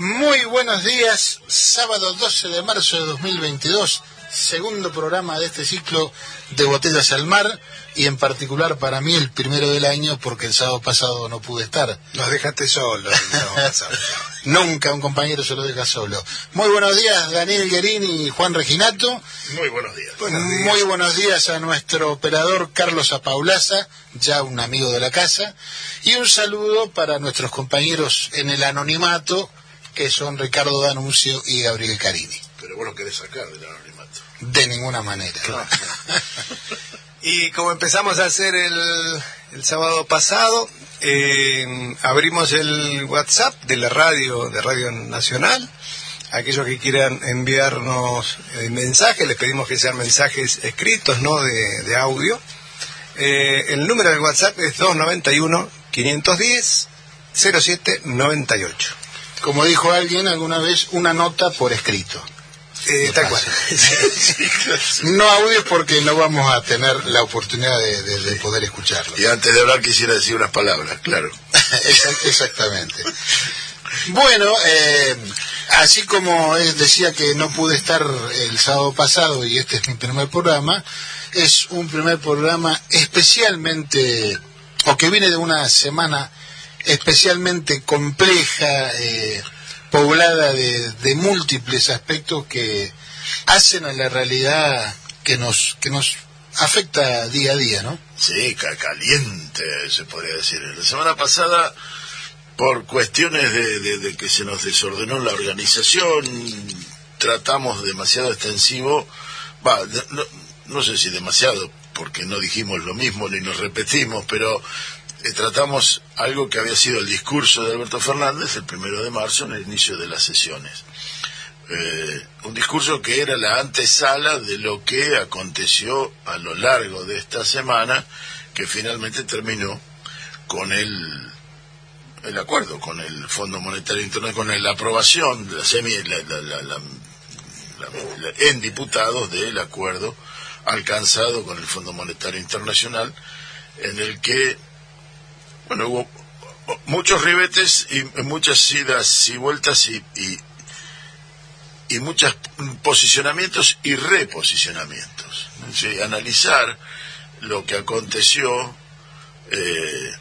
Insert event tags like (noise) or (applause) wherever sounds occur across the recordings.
Muy buenos días, sábado 12 de marzo de 2022, segundo programa de este ciclo de Botellas al Mar y en particular para mí el primero del año porque el sábado pasado no pude estar. Nos dejaste solo. (laughs) Nunca un compañero se lo deja solo. Muy buenos días Daniel Guerini y Juan Reginato. Muy buenos días. Muy buenos días a nuestro operador Carlos Apaulaza, ya un amigo de la casa. Y un saludo para nuestros compañeros en el anonimato que son Ricardo Danuncio y Gabriel Carini. Pero vos lo querés sacar del anonimato. De ninguna manera. (laughs) y como empezamos a hacer el, el sábado pasado, eh, abrimos el WhatsApp de la radio, de Radio Nacional. Aquellos que quieran enviarnos eh, mensajes, les pedimos que sean mensajes escritos, no de, de audio. Eh, el número del WhatsApp es 291 510 0798 como dijo alguien alguna vez, una nota por escrito. Eh, tal cual. (laughs) (laughs) no audio porque no vamos a tener la oportunidad de, poder escucharlo. Y antes de hablar quisiera decir unas palabras, claro. (laughs) Exactamente. Bueno, eh, así como decía que no pude estar el sábado pasado y este es mi primer programa, es un primer programa especialmente, o que viene de una semana especialmente compleja, eh, poblada de, múltiples aspectos que hacen a la realidad que nos, que nos afecta día a día, ¿no? Sí, caliente, se podría decir. La semana pasada, por cuestiones de, que se nos desordenó la organización, tratamos demasiado extensivo, va, no, no sé si demasiado, porque no dijimos lo mismo ni nos repetimos, pero eh, tratamos algo que había sido el discurso de Alberto Fernández el primero de marzo en el inicio de las sesiones. Eh, un discurso que era la antesala de lo que aconteció a lo largo de esta semana, que finalmente terminó con el, el acuerdo, con el Fondo Monetario Internacional, con la aprobación de la semi, en diputados del acuerdo alcanzado con el Fondo Monetario Internacional, en el que bueno, hubo muchos ribetes y muchas idas y vueltas y, y, muchos posicionamientos y reposicionamientos. analizar lo que aconteció, eh,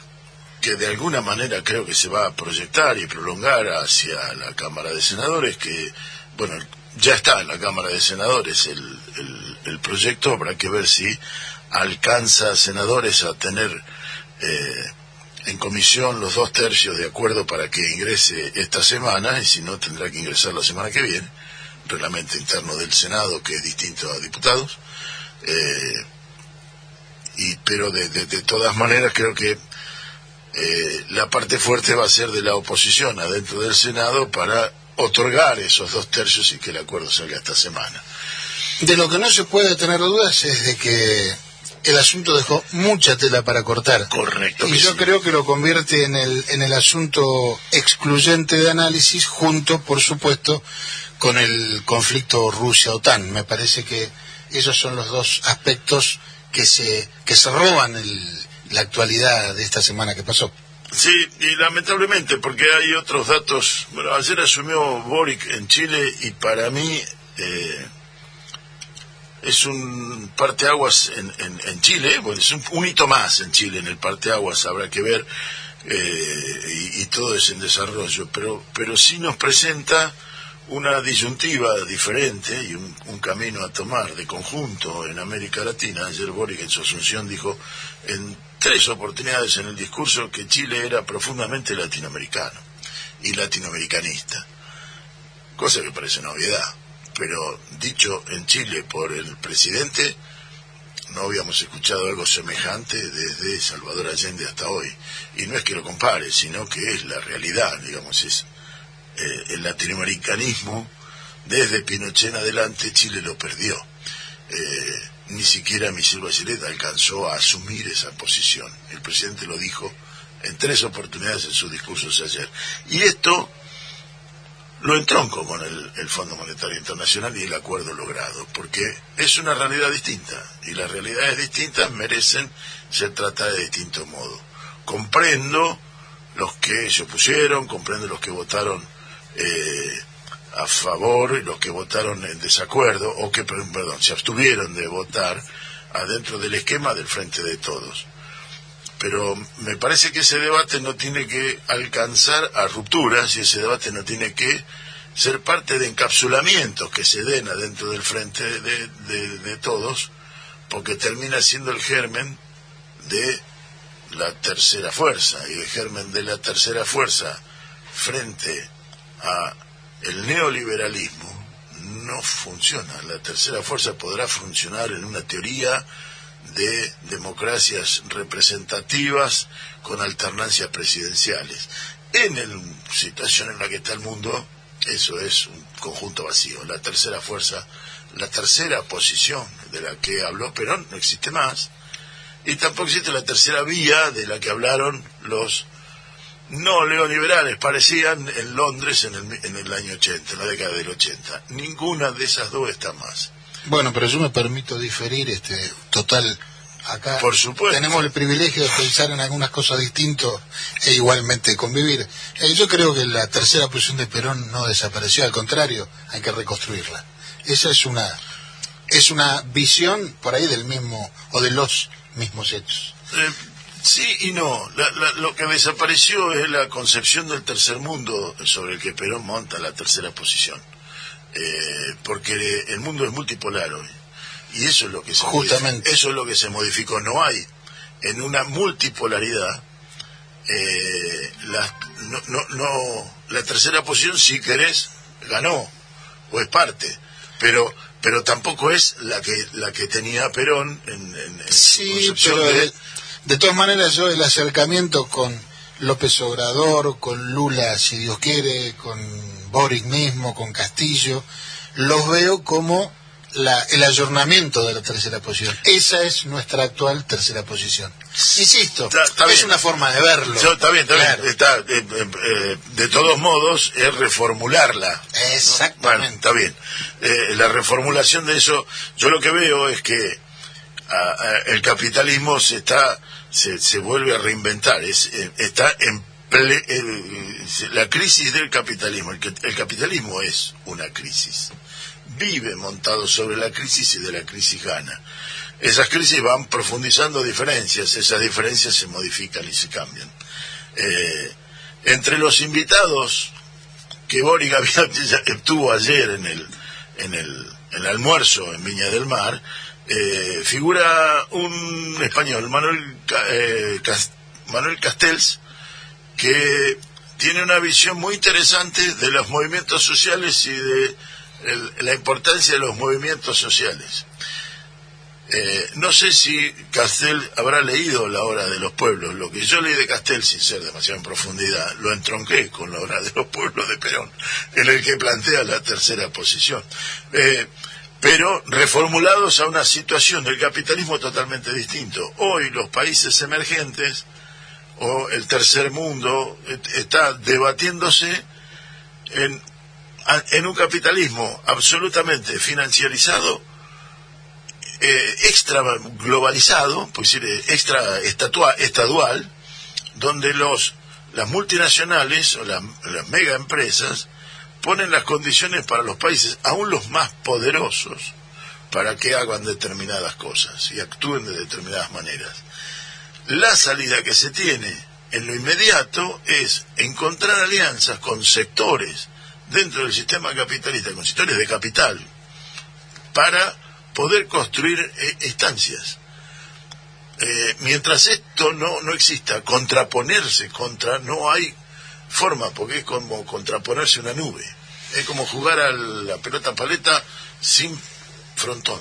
que de alguna manera creo que se va a proyectar y prolongar hacia la Cámara de Senadores, que, bueno, ya está en la Cámara de Senadores el, el, proyecto, habrá que ver si alcanza senadores a tener eh, en comisión los dos tercios de acuerdo para que ingrese esta semana y si no tendrá que ingresar la semana que viene, reglamento interno del Senado que es distinto a diputados. Eh, y, pero de, todas maneras creo que eh, la parte fuerte va a ser de la oposición adentro del Senado para otorgar esos dos tercios y que el acuerdo salga esta semana. De lo que no se puede tener dudas es de que el asunto dejó mucha tela para cortar. Correcto. Y yo creo que lo convierte en el, en el asunto excluyente de análisis, junto, por supuesto, con el conflicto Rusia-OTAN. Me parece que esos son los dos aspectos que se, que se roban el, la actualidad de esta semana que pasó. Sí, y lamentablemente, porque hay otros datos. Bueno, ayer asumió Boric en Chile y para mí. Eh, es un parteaguas en, en, en Chile, bueno, es un, hito más en Chile, en el parteaguas habrá que ver, eh, y, todo es en desarrollo, pero, pero sí nos presenta una disyuntiva diferente y un, un, camino a tomar de conjunto en América Latina. Ayer Boric en su asunción dijo en tres oportunidades en el discurso que Chile era profundamente latinoamericano y latinoamericanista, cosa que parece novedad pero dicho en Chile por el presidente, no habíamos escuchado algo semejante desde Salvador Allende hasta hoy. Y no es que lo compare, sino que es la realidad, digamos, es eh, el latinoamericanismo, desde Pinochet en adelante, Chile lo perdió. Eh, ni siquiera Michelle Bachelet alcanzó a asumir esa posición. El presidente lo dijo en tres oportunidades en sus discursos ayer. Y esto lo entronco con el, el, Fondo Monetario Internacional y el acuerdo logrado, porque es una realidad distinta y las realidades distintas merecen ser tratadas de distinto modo. Comprendo los que se opusieron, comprendo los que votaron eh, a favor y los que votaron en desacuerdo, o que, perdón, se abstuvieron de votar adentro del esquema del Frente de Todos pero me parece que ese debate no tiene que alcanzar a rupturas y ese debate no tiene que ser parte de encapsulamientos que se den adentro del frente de, todos, porque termina siendo el germen de la tercera fuerza y el germen de la tercera fuerza frente a el neoliberalismo no funciona. La tercera fuerza podrá funcionar en una teoría de democracias representativas con alternancias presidenciales. En la situación en la que está el mundo, eso es un conjunto vacío. La tercera fuerza, la tercera posición de la que habló Perón no existe más. Y tampoco existe la tercera vía de la que hablaron los no neoliberales, parecían en Londres en el, en el año 80, en la década del 80. Ninguna de esas dos está más. Bueno, pero yo me permito diferir, este, total. Acá Por supuesto. tenemos el privilegio de pensar en algunas cosas distintas e igualmente convivir. Eh, yo creo que la tercera posición de Perón no desapareció, al contrario, hay que reconstruirla. Esa es una es una visión por ahí del mismo o de los mismos hechos. Eh, sí y no. lo que desapareció es la concepción del tercer mundo sobre el que Perón monta la tercera posición. Eh, porque el mundo es multipolar hoy. Y eso es lo que se Justamente. eso es lo que se modificó. No hay en una multipolaridad eh, la, no, no, no, la tercera posición si querés ganó o es parte. Pero pero tampoco es la que la que tenía Perón en, en, sí pero de... de todas maneras yo el acercamiento con López Obrador, con Lula, si Dios quiere, con Boric mismo, con Castillo, los veo como la, el ayornamiento de la tercera posición. Esa es nuestra actual tercera posición. Insisto, es una forma de verlo. está bien, está eh, eh, eh, de todos modos, es reformularla. Exactamente. está bien. la reformulación de eso, yo lo que veo es que el capitalismo se está se, se vuelve a reinventar, es, está en la crisis del capitalismo. El, capitalismo es una crisis. Vive montado sobre la crisis y de la crisis gana. Esas crisis van profundizando diferencias, esas diferencias se modifican y se cambian. Eh, entre los invitados que Boric (laughs) tuvo ayer en el, en el, en el almuerzo en Viña del Mar, eh, figura un español, Manuel, eh, Manuel Castells, que tiene una visión muy interesante de los movimientos sociales y de la importancia de los movimientos sociales. Eh, no sé si Castel habrá leído la obra de los pueblos. Lo que yo leí de Castel, sin ser demasiado en profundidad, lo entronqué con la obra de los pueblos de Perón, en el que plantea la tercera posición. Eh, pero reformulados a una situación del capitalismo totalmente distinto. Hoy los países emergentes o el tercer mundo está debatiéndose en, en un capitalismo absolutamente financiarizado, eh, extra globalizado, pues decir, extra estatua, estadual, donde los las multinacionales o las, las mega empresas ponen las condiciones para los países, aún los más poderosos, para que hagan determinadas cosas y actúen de determinadas maneras. La salida que se tiene en lo inmediato es encontrar alianzas con sectores dentro del sistema capitalista, con sectores de capital, para poder construir eh, estancias. Eh, mientras esto no, no exista, contraponerse contra, no hay forma, porque es como contraponerse una nube. Es como jugar a la pelota paleta sin frontón.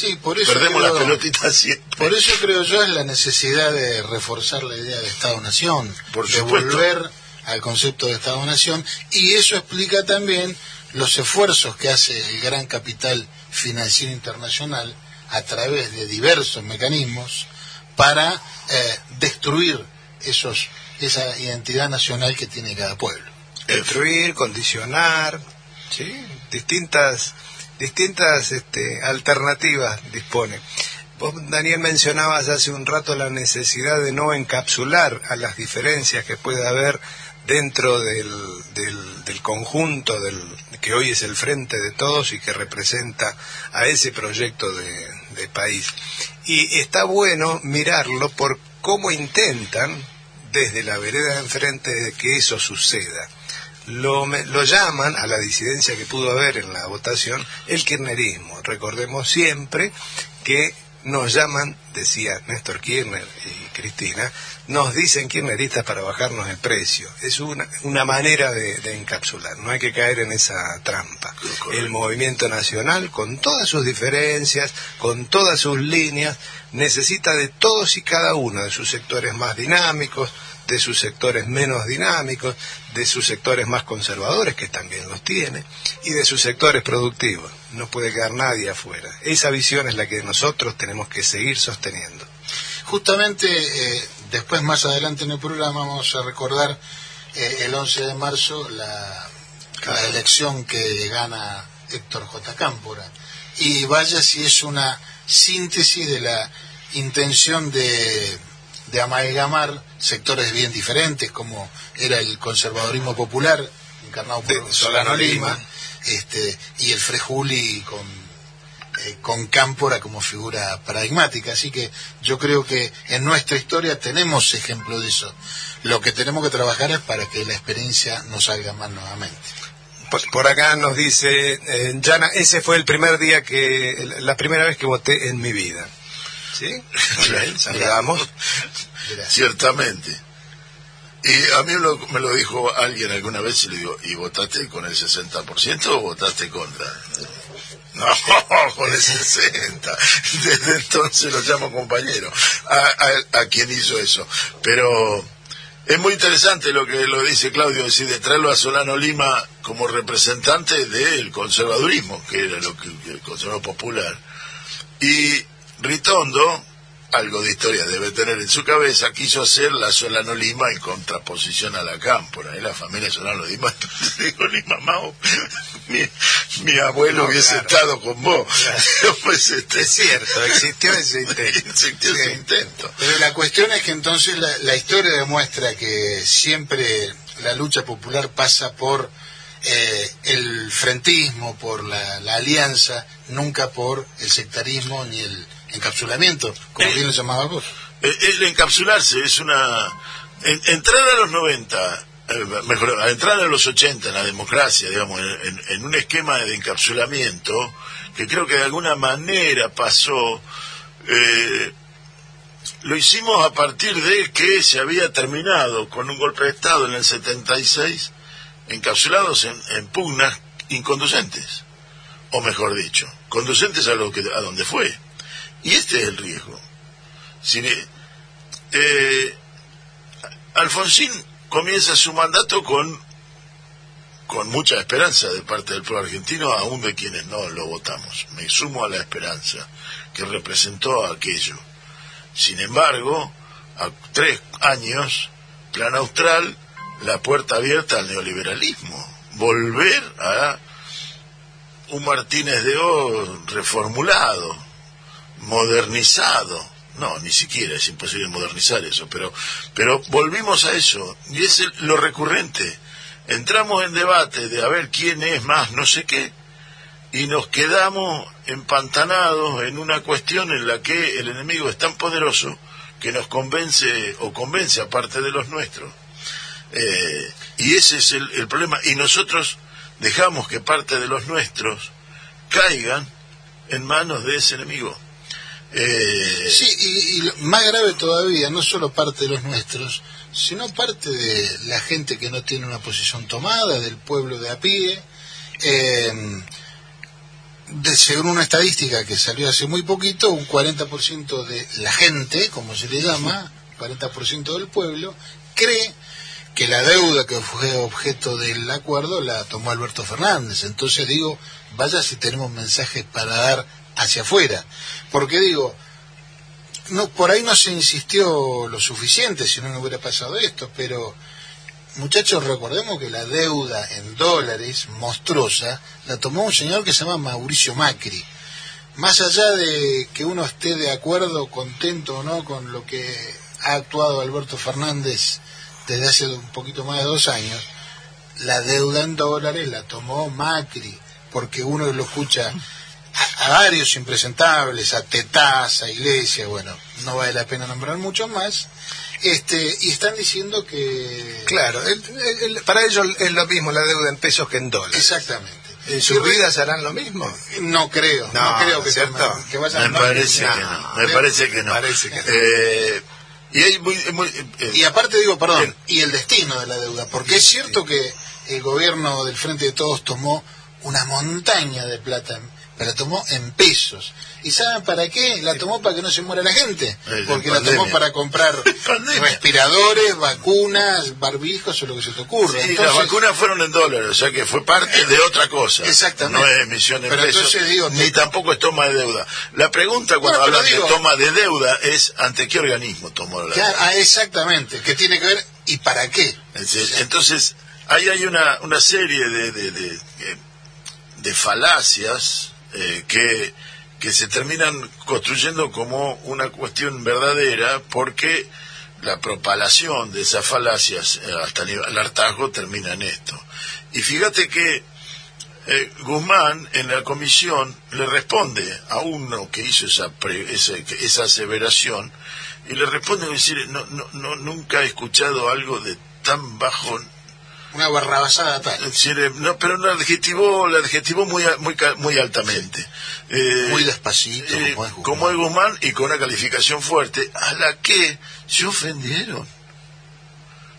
Sí, por eso Perdemos creo- la pelotita siempre. Por eso creo yo es la necesidad de reforzar la idea de Estado-Nación, de volver al concepto de Estado-Nación, y eso explica también los esfuerzos que hace el gran capital financiero internacional a través de diversos mecanismos para eh, destruir esos esa identidad nacional que tiene cada pueblo. destruir, condicionar, ¿sí? distintas, distintas este, alternativas dispone. Vos, Daniel, mencionabas hace un rato la necesidad de no encapsular a las diferencias que puede haber dentro del, del, conjunto del, que hoy es el frente de todos y que representa a ese proyecto de, de país. Y está bueno mirarlo por cómo intentan, desde la vereda de enfrente, de que eso suceda lo, me- lo llaman a la disidencia que pudo haber en la votación el kirchnerismo. Recordemos siempre que nos llaman, decía Néstor Kirchner y Cristina, nos dicen kirchneristas para bajarnos el precio. Es una, una manera de, de encapsular, no hay que caer en esa trampa. El movimiento nacional, con todas sus diferencias, con todas sus líneas, necesita de todos y cada uno de sus sectores más dinámicos, de sus sectores menos dinámicos, de sus sectores más conservadores, que también los tiene, y de sus sectores productivos. No puede quedar nadie afuera. Esa visión es la que nosotros tenemos que seguir sosteniendo. Justamente eh, después, más adelante en el programa, vamos a recordar eh, el 11 de marzo la, la elección que gana Héctor J. Cámpora. Y vaya si es una síntesis de la intención de, de amalgamar sectores bien diferentes, como era el conservadurismo popular, encarnado por De Solano Lima, este, y el Frejuli con eh, con Cámpora como figura paradigmática. Así que yo creo que en nuestra historia tenemos ejemplo de eso. Lo que tenemos que trabajar es para que la experiencia no salga mal nuevamente. Por, por acá nos dice, eh, Yana, ese fue el primer día que, la primera vez que voté en mi vida. ¿Sí? (laughs) Saludamos. Gracias. Ciertamente. Y a mí lo- me lo dijo alguien alguna vez y le digo, ¿y votaste con el 60% o votaste contra? No, (laughs) con el 60. Desde entonces lo llamo compañero a, a- a quien hizo eso. Pero es muy interesante lo que lo dice Claudio, es decir, de traerlo a Solano Lima como representante del conservadurismo, que era lo que el conservador popular. Y Ritondo, algo de historia debe tener en su cabeza, quiso hacer la Solano Lima en contraposición a la Cámpora. ¿eh? La familia Solano Lima, (laughs) digo, ni mamá, o- mi, mi abuelo No, hubiese claro. estado con vos. pues (laughs) este, Es cierto, existió ese (laughs) intento. existió ese Sí. intento. Pero la cuestión es que entonces la, la historia demuestra que siempre la lucha popular pasa por eh, el frentismo, por la, la alianza, nunca por el sectarismo ni el encapsulamiento, como Eh, bien lo llamabas vos. El, el encapsularse es una... en- entrar a los 90, eh, mejor, a entrar a los 80 en la democracia, digamos, en, en- en un esquema de encapsulamiento, que creo que de alguna manera pasó, eh, lo hicimos a partir de que se había terminado con un golpe de Estado en el 76, encapsulados en, en pugnas inconducentes, o mejor dicho, conducentes a, lo que, a donde fue. Y este es el riesgo. Si, eh, Alfonsín comienza su mandato con, con mucha esperanza de parte del pueblo argentino, aún de quienes no lo votamos. Me sumo a la esperanza que representó aquello. Sin embargo, a tres años, Plan Austral, la puerta abierta al neoliberalismo. Volver a un Martínez de O reformulado, modernizado. No, ni siquiera es imposible modernizar eso, pero, pero volvimos a eso. Y es lo recurrente. Entramos en debate de a ver quién es más no sé qué, y nos quedamos empantanados en una cuestión en la que el enemigo es tan poderoso que nos convence o convence a parte de los nuestros. Eh, y ese es el problema. Y nosotros dejamos que parte de los nuestros caigan en manos de ese enemigo. Eh, Sí, y, y más grave todavía, no solo parte de los nuestros, sino parte de la gente que no tiene una posición tomada, del pueblo de a pie. Eh, de, según una estadística que salió hace muy poquito, un 40% de la gente, como se le llama, 40% del pueblo, cree que la deuda que fue objeto del acuerdo la tomó Alberto Fernández. Entonces digo, vaya si tenemos mensajes para dar hacia afuera. Porque digo, no, por ahí no se insistió lo suficiente, si no, no hubiera pasado esto, pero muchachos, recordemos que la deuda en dólares monstruosa la tomó un señor que se llama Mauricio Macri. Más allá de que uno esté de acuerdo, contento o no con lo que ha actuado Alberto Fernández desde hace un poquito más de dos años, la deuda en dólares la tomó Macri, porque uno lo escucha a, varios impresentables, a Tetaz, a Iglesia, bueno, no vale la pena nombrar mucho más, este, y están diciendo que... Claro, para ellos es lo mismo la deuda en pesos que en dólares. Exactamente. ¿En sus vidas harán lo mismo? No creo, no, creo que, ¿cierto? que vayan me parece que no, me parece que no. Parece que no. Eh, y, hay muy, eh, y aparte digo, perdón, y el destino de la deuda, porque es cierto que el gobierno del Frente de Todos tomó una montaña de plata la tomó en pesos. ¿Y saben para qué? La tomó para que no se muera la gente. Porque la tomó para comprar (laughs) respiradores, vacunas, barbijos o lo que se te ocurra. Sí, las vacunas fueron en dólares, o sea que fue parte de otra cosa. Exactamente. No es emisión en pesos, ni tampoco es toma de deuda. La pregunta cuando hablan de toma de deuda es ante qué organismo tomó la deuda. Ah, exactamente, ¿Qué tiene que ver y para qué. Entonces, ahí hay una, una serie de, de, de, de falacias eh, que, que se terminan construyendo como una cuestión verdadera porque la propalación de esas falacias eh, hasta el hartazgo termina en esto. Y fíjate que eh, Guzmán en la comisión le responde a uno que hizo esa, esa, esa aseveración y le responde decir, no, no, no, nunca he escuchado algo de tan bajo una barrabasada tal. no, pero no adjetivó, la adjetivó muy, muy, muy altamente. Eh, muy despacito, eh, como, es Guzmán. y con una calificación fuerte, a la que se ofendieron.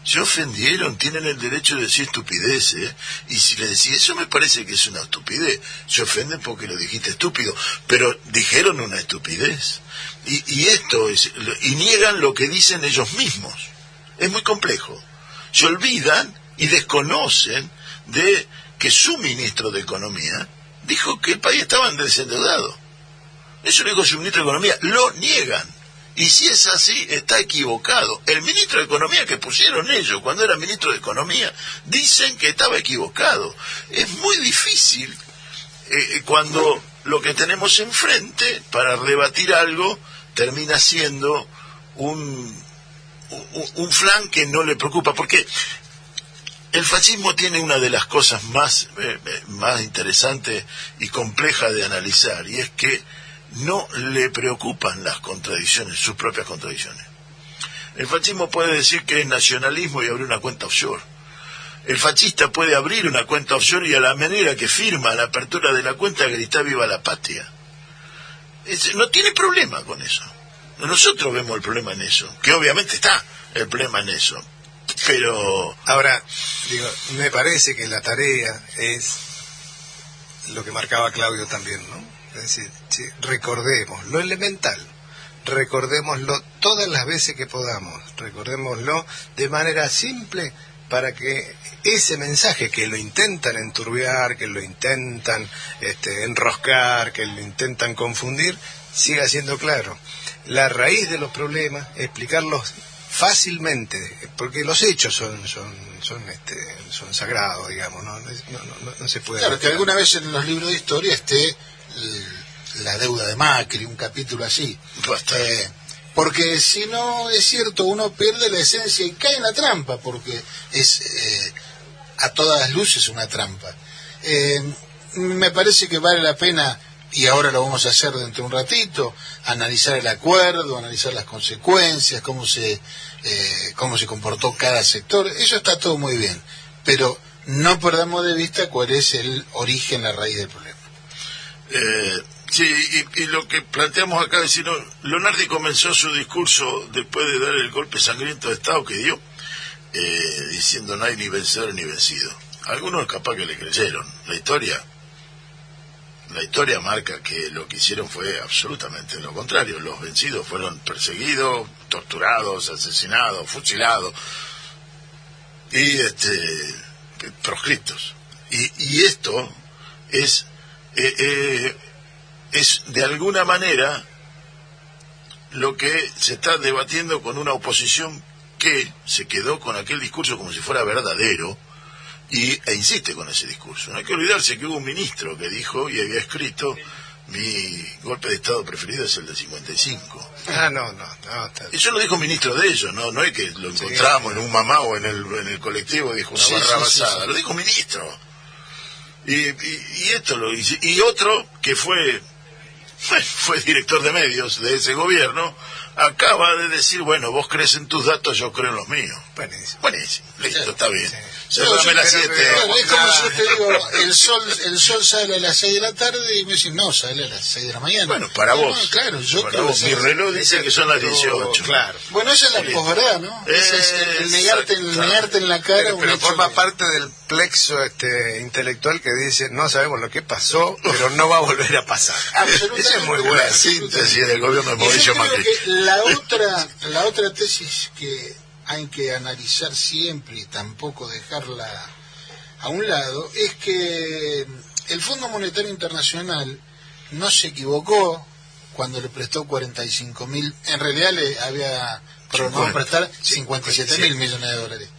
Se ofendieron, tienen el derecho de decir estupideces, y si le decís eso me parece que es una estupidez, se ofenden porque lo dijiste estúpido, pero dijeron una estupidez. Y, y esto es, y niegan lo que dicen ellos mismos. Es muy complejo. Se olvidan y desconocen de que su ministro de Economía dijo que el país estaba desendeudado. Eso lo dijo su ministro de Economía. Lo niegan. Y si es así, está equivocado. El ministro de Economía que pusieron ellos cuando era ministro de Economía, dicen que estaba equivocado. Es muy difícil eh, cuando lo que tenemos enfrente para rebatir algo termina siendo un, un, un flan que no le preocupa. Porque el fascismo tiene una de las cosas más, eh, eh, más interesantes y complejas de analizar, y es que no le preocupan las contradicciones, sus propias contradicciones. El fascismo puede decir que es nacionalismo y abrir una cuenta offshore. El fascista puede abrir una cuenta offshore y a la manera que firma la apertura de la cuenta grita viva la patria. no tiene problema con eso. Nosotros vemos el problema en eso, que obviamente está el problema en eso, pero ahora, digo, me parece que la tarea es lo que marcaba Claudio también, ¿no? Es decir, recordemos lo elemental, recordémoslo todas las veces que podamos, recordémoslo de manera simple para que ese mensaje que lo intentan enturbiar, que lo intentan este, enroscar, que lo intentan confundir, siga siendo claro. La raíz de los problemas, explicarlos fácilmente, porque los hechos son son son, este, son sagrados, digamos, ¿no? No, se puede... Claro, que alguna vez en los libros de historia esté la deuda de Macri, un capítulo así. Eh, porque si no es cierto, uno pierde la esencia y cae en la trampa, porque es eh, a todas luces una trampa. Eh, me parece que vale la pena y ahora lo vamos a hacer dentro de un ratito, analizar el acuerdo, analizar las consecuencias, cómo se, eh, cómo se comportó cada sector, eso está todo muy bien, pero no perdamos de vista cuál es el origen, la raíz del problema. Eh, sí, y, lo que planteamos acá es, Leonardi comenzó su discurso después de dar el golpe sangriento de Estado que dio, eh, diciendo no hay ni vencedor ni vencido. Algunos capaz que le creyeron, la historia la historia marca que lo que hicieron fue absolutamente lo contrario. Los vencidos fueron perseguidos, torturados, asesinados, fusilados y este proscriptos. Y, y esto es eh, eh, es de alguna manera lo que se está debatiendo con una oposición que se quedó con aquel discurso como si fuera verdadero y, e insiste con ese discurso. No hay que olvidarse que hubo un ministro que dijo y había escrito mi golpe de Estado preferido es el de 55. Ah, no, no, no. Eso lo dijo un ministro de ellos, no no es que lo encontramos en un mamá o en el, en el colectivo y dijo una barra basada, lo dijo un ministro. Y, y, esto lo dice. Y otro que fue, (laughs) fue director de medios de ese gobierno, acaba de decir, bueno, vos crees en tus datos, yo creo en los míos. Buenísimo. Buenísimo, listo, está bien. Se no, las 7. es como yo te digo, el sol, el sol sale a las 6 de la tarde y me dicen, no, sale a las 6 de la mañana. Bueno, para vos. claro, yo para vos. Mi reloj dice que son las 18. Claro. Bueno, esa es la posverdad, ¿no? es el negarte, el negarte en la cara. Pero, pero forma parte del plexo este intelectual que dice, no sabemos lo que pasó, pero no va a volver a pasar. (laughs) Esa es muy buena síntesis del gobierno de Mauricio Macri. La otra, la otra tesis que hay que analizar siempre y tampoco dejarla a un lado, es que el Fondo Monetario Internacional no se equivocó cuando le prestó 45 mil, en realidad le había programado prestar 57 mil millones de dólares.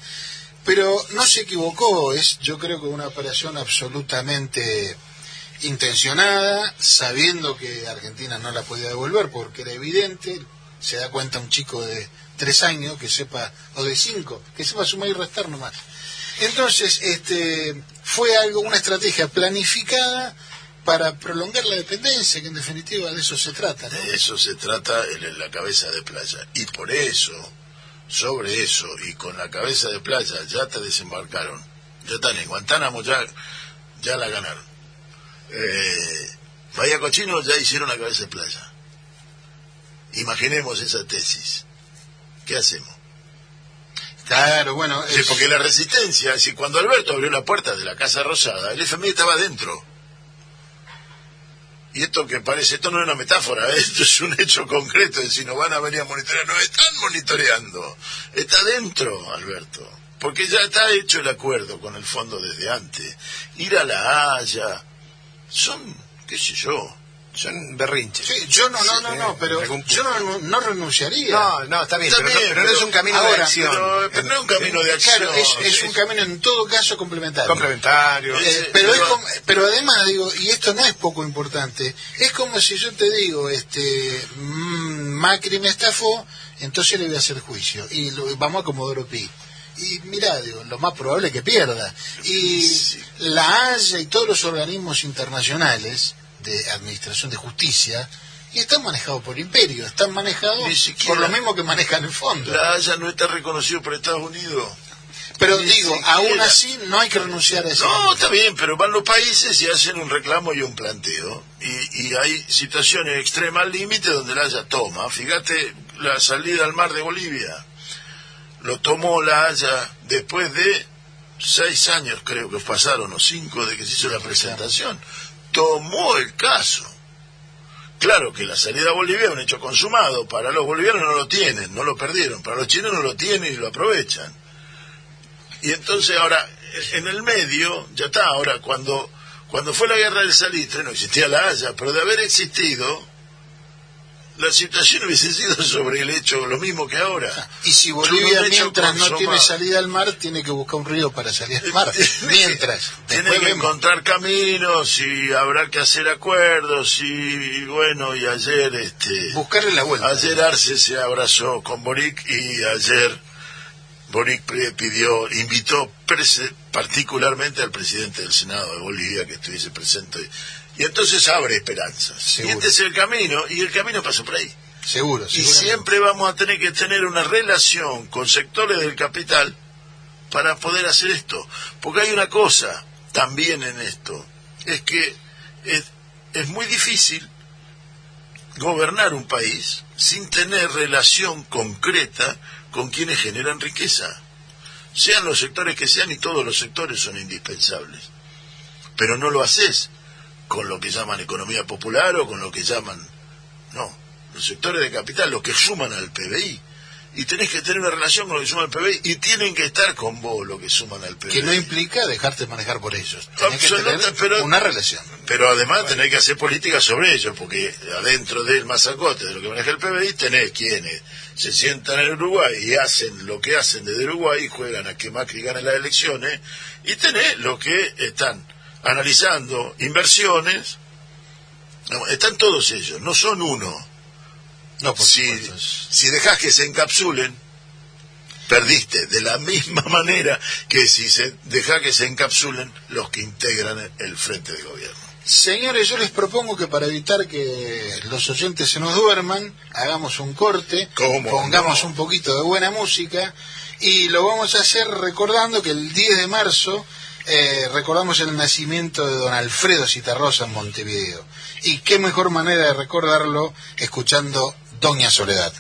Pero no se equivocó, es yo creo que una operación absolutamente intencionada, sabiendo que Argentina no la podía devolver porque era evidente, se da cuenta un chico de tres años que sepa, o de cinco, que sepa sumar y restar nomás. Entonces, este, fue algo, una estrategia planificada para prolongar la dependencia, que en definitiva de eso se trata. De eso se trata en la cabeza de playa. Y por eso, sobre eso, y con la cabeza de playa, ya te desembarcaron. Ya están en Guantánamo, ya, ya la ganaron. Eh, Bahía Cochino ya hicieron la cabeza de playa. Imaginemos esa tesis. ¿Qué hacemos? Claro, bueno. Sí, porque la resistencia, si cuando Alberto abrió la puerta de la Casa Rosada, el FMI estaba dentro. Y esto que parece, esto no es una metáfora, esto es un hecho concreto, de si nos van a venir a monitorear, nos están monitoreando. Está dentro, Alberto. Porque ya está hecho el acuerdo con el fondo desde antes. Ir a la Haya, son, qué sé yo, son berrinches. Sí, yo no, no, no, no, pero yo no, no, renunciaría. No, no, está bien, pero, no, es un camino de acción. Pero, no es un camino de acción. Claro, es, es, un camino en todo caso complementario. Complementario. Eh, pero, es como, pero además digo, y esto no es poco importante, es como si yo te digo, este, mmm, Macri me estafó, entonces le voy a hacer juicio y lo, vamos a Comodoro Pi y mira, digo, lo más probable es que pierda. Y la Haya y todos los organismos internacionales de administración de justicia y están manejados por imperio, están manejados por lo mismo que manejan el fondo. La Haya no está reconocido por Estados Unidos. Pero digo, aún así no hay que renunciar a eso. No, está bien, pero van los países y hacen un reclamo y un planteo. Y, y hay situaciones extremas al límite donde la Haya toma. Fíjate la salida al mar de Bolivia. Lo tomó la Haya después de seis años, creo que pasaron, o cinco, de que se hizo la presentación tomó el caso. Claro que la salida a Bolivia es un hecho consumado. Para los bolivianos no lo tienen, no lo perdieron. Para los chinos no lo tienen y lo aprovechan. Y entonces ahora, en el medio, ya está. Ahora, cuando, cuando fue la guerra del salitre, no existía la Haya, pero de haber existido, la situación hubiese sido sobre el hecho lo mismo que ahora. Y si Bolivia mientras no tiene salida al mar, tiene que buscar un río para salir al mar. (laughs) mientras. Tiene que encontrar caminos y habrá que hacer acuerdos y bueno, y ayer este buscarle la vuelta. Ayer Arce se abrazó con Boric y ayer Boric pidió, invitó particularmente al presidente del Senado de Bolivia que estuviese presente y entonces abre esperanzas. Y este es el camino, y el camino pasa por ahí. Seguro, Y siempre vamos a tener que tener una relación con sectores del capital para poder hacer esto. Porque hay una cosa también en esto, es que es, es muy difícil gobernar un país sin tener relación concreta con quienes generan riqueza. Sean los sectores que sean y todos los sectores son indispensables. Pero no lo haces con lo que llaman economía popular o con lo que llaman... No, los sectores de capital, los que suman al PBI y tenés que tener una relación con lo que suman al PBI y tienen que estar con vos lo que suman al PBI. Que no implica dejarte manejar por ellos. Tenés que tener pero, una relación. Pero además tenés que hacer política sobre ellos, porque adentro del masacote de lo que maneja el PBI tenés quienes se sientan en Uruguay y hacen lo que hacen desde Uruguay y juegan a que Macri gane las elecciones y tenés los que están analizando inversiones. están todos ellos, no son uno no, si, si dejas que se encapsulen, perdiste de la (laughs) misma manera que si se deja que se encapsulen los que integran el frente de gobierno. Señores, yo les propongo que para evitar que los oyentes se nos duerman, hagamos un corte, pongamos un poquito de buena música y lo vamos a hacer recordando que el 10 de marzo eh, recordamos el nacimiento de don Alfredo Citarrosa en Montevideo. Y qué mejor manera de recordarlo escuchando Doña Soledad.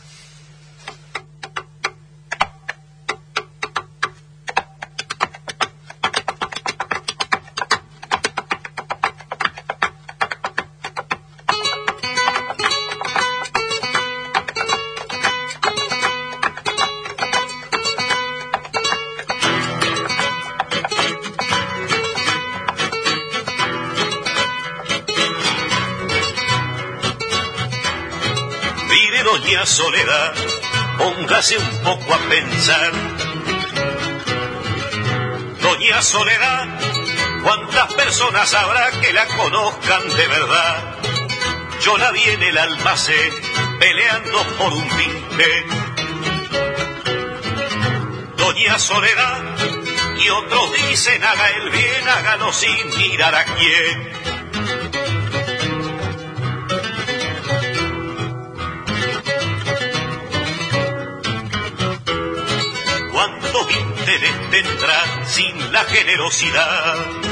Personas habrá que la conozcan de verdad? Yo la vi en el almacén, peleando por un vinte. Doña Soledad, y otros dicen haga el bien, hágalo sin mirar a quién. tendrá sin la generosidad.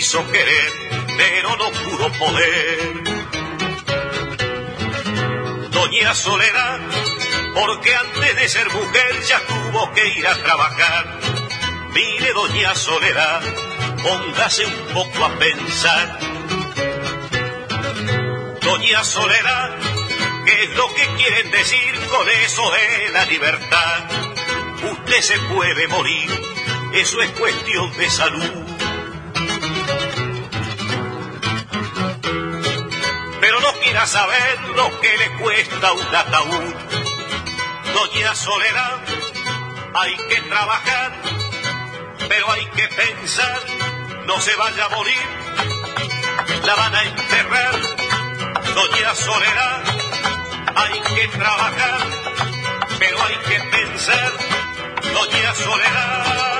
quiso querer, pero no pudo poder. Doña Soledad, porque antes de ser mujer ya tuvo que ir a trabajar. Mire, doña Soledad, póngase un poco a pensar Doña Soledad, ¿qué es lo que quieren decir con eso de la libertad? Usted se puede morir, eso es cuestión de salud. Saber lo que le cuesta un ataúd. Doña Soledad, hay que trabajar, pero hay que pensar, no se vaya a morir, la van a enterrar Doña Soledad, hay que trabajar, pero hay que pensar, Doña Soledad.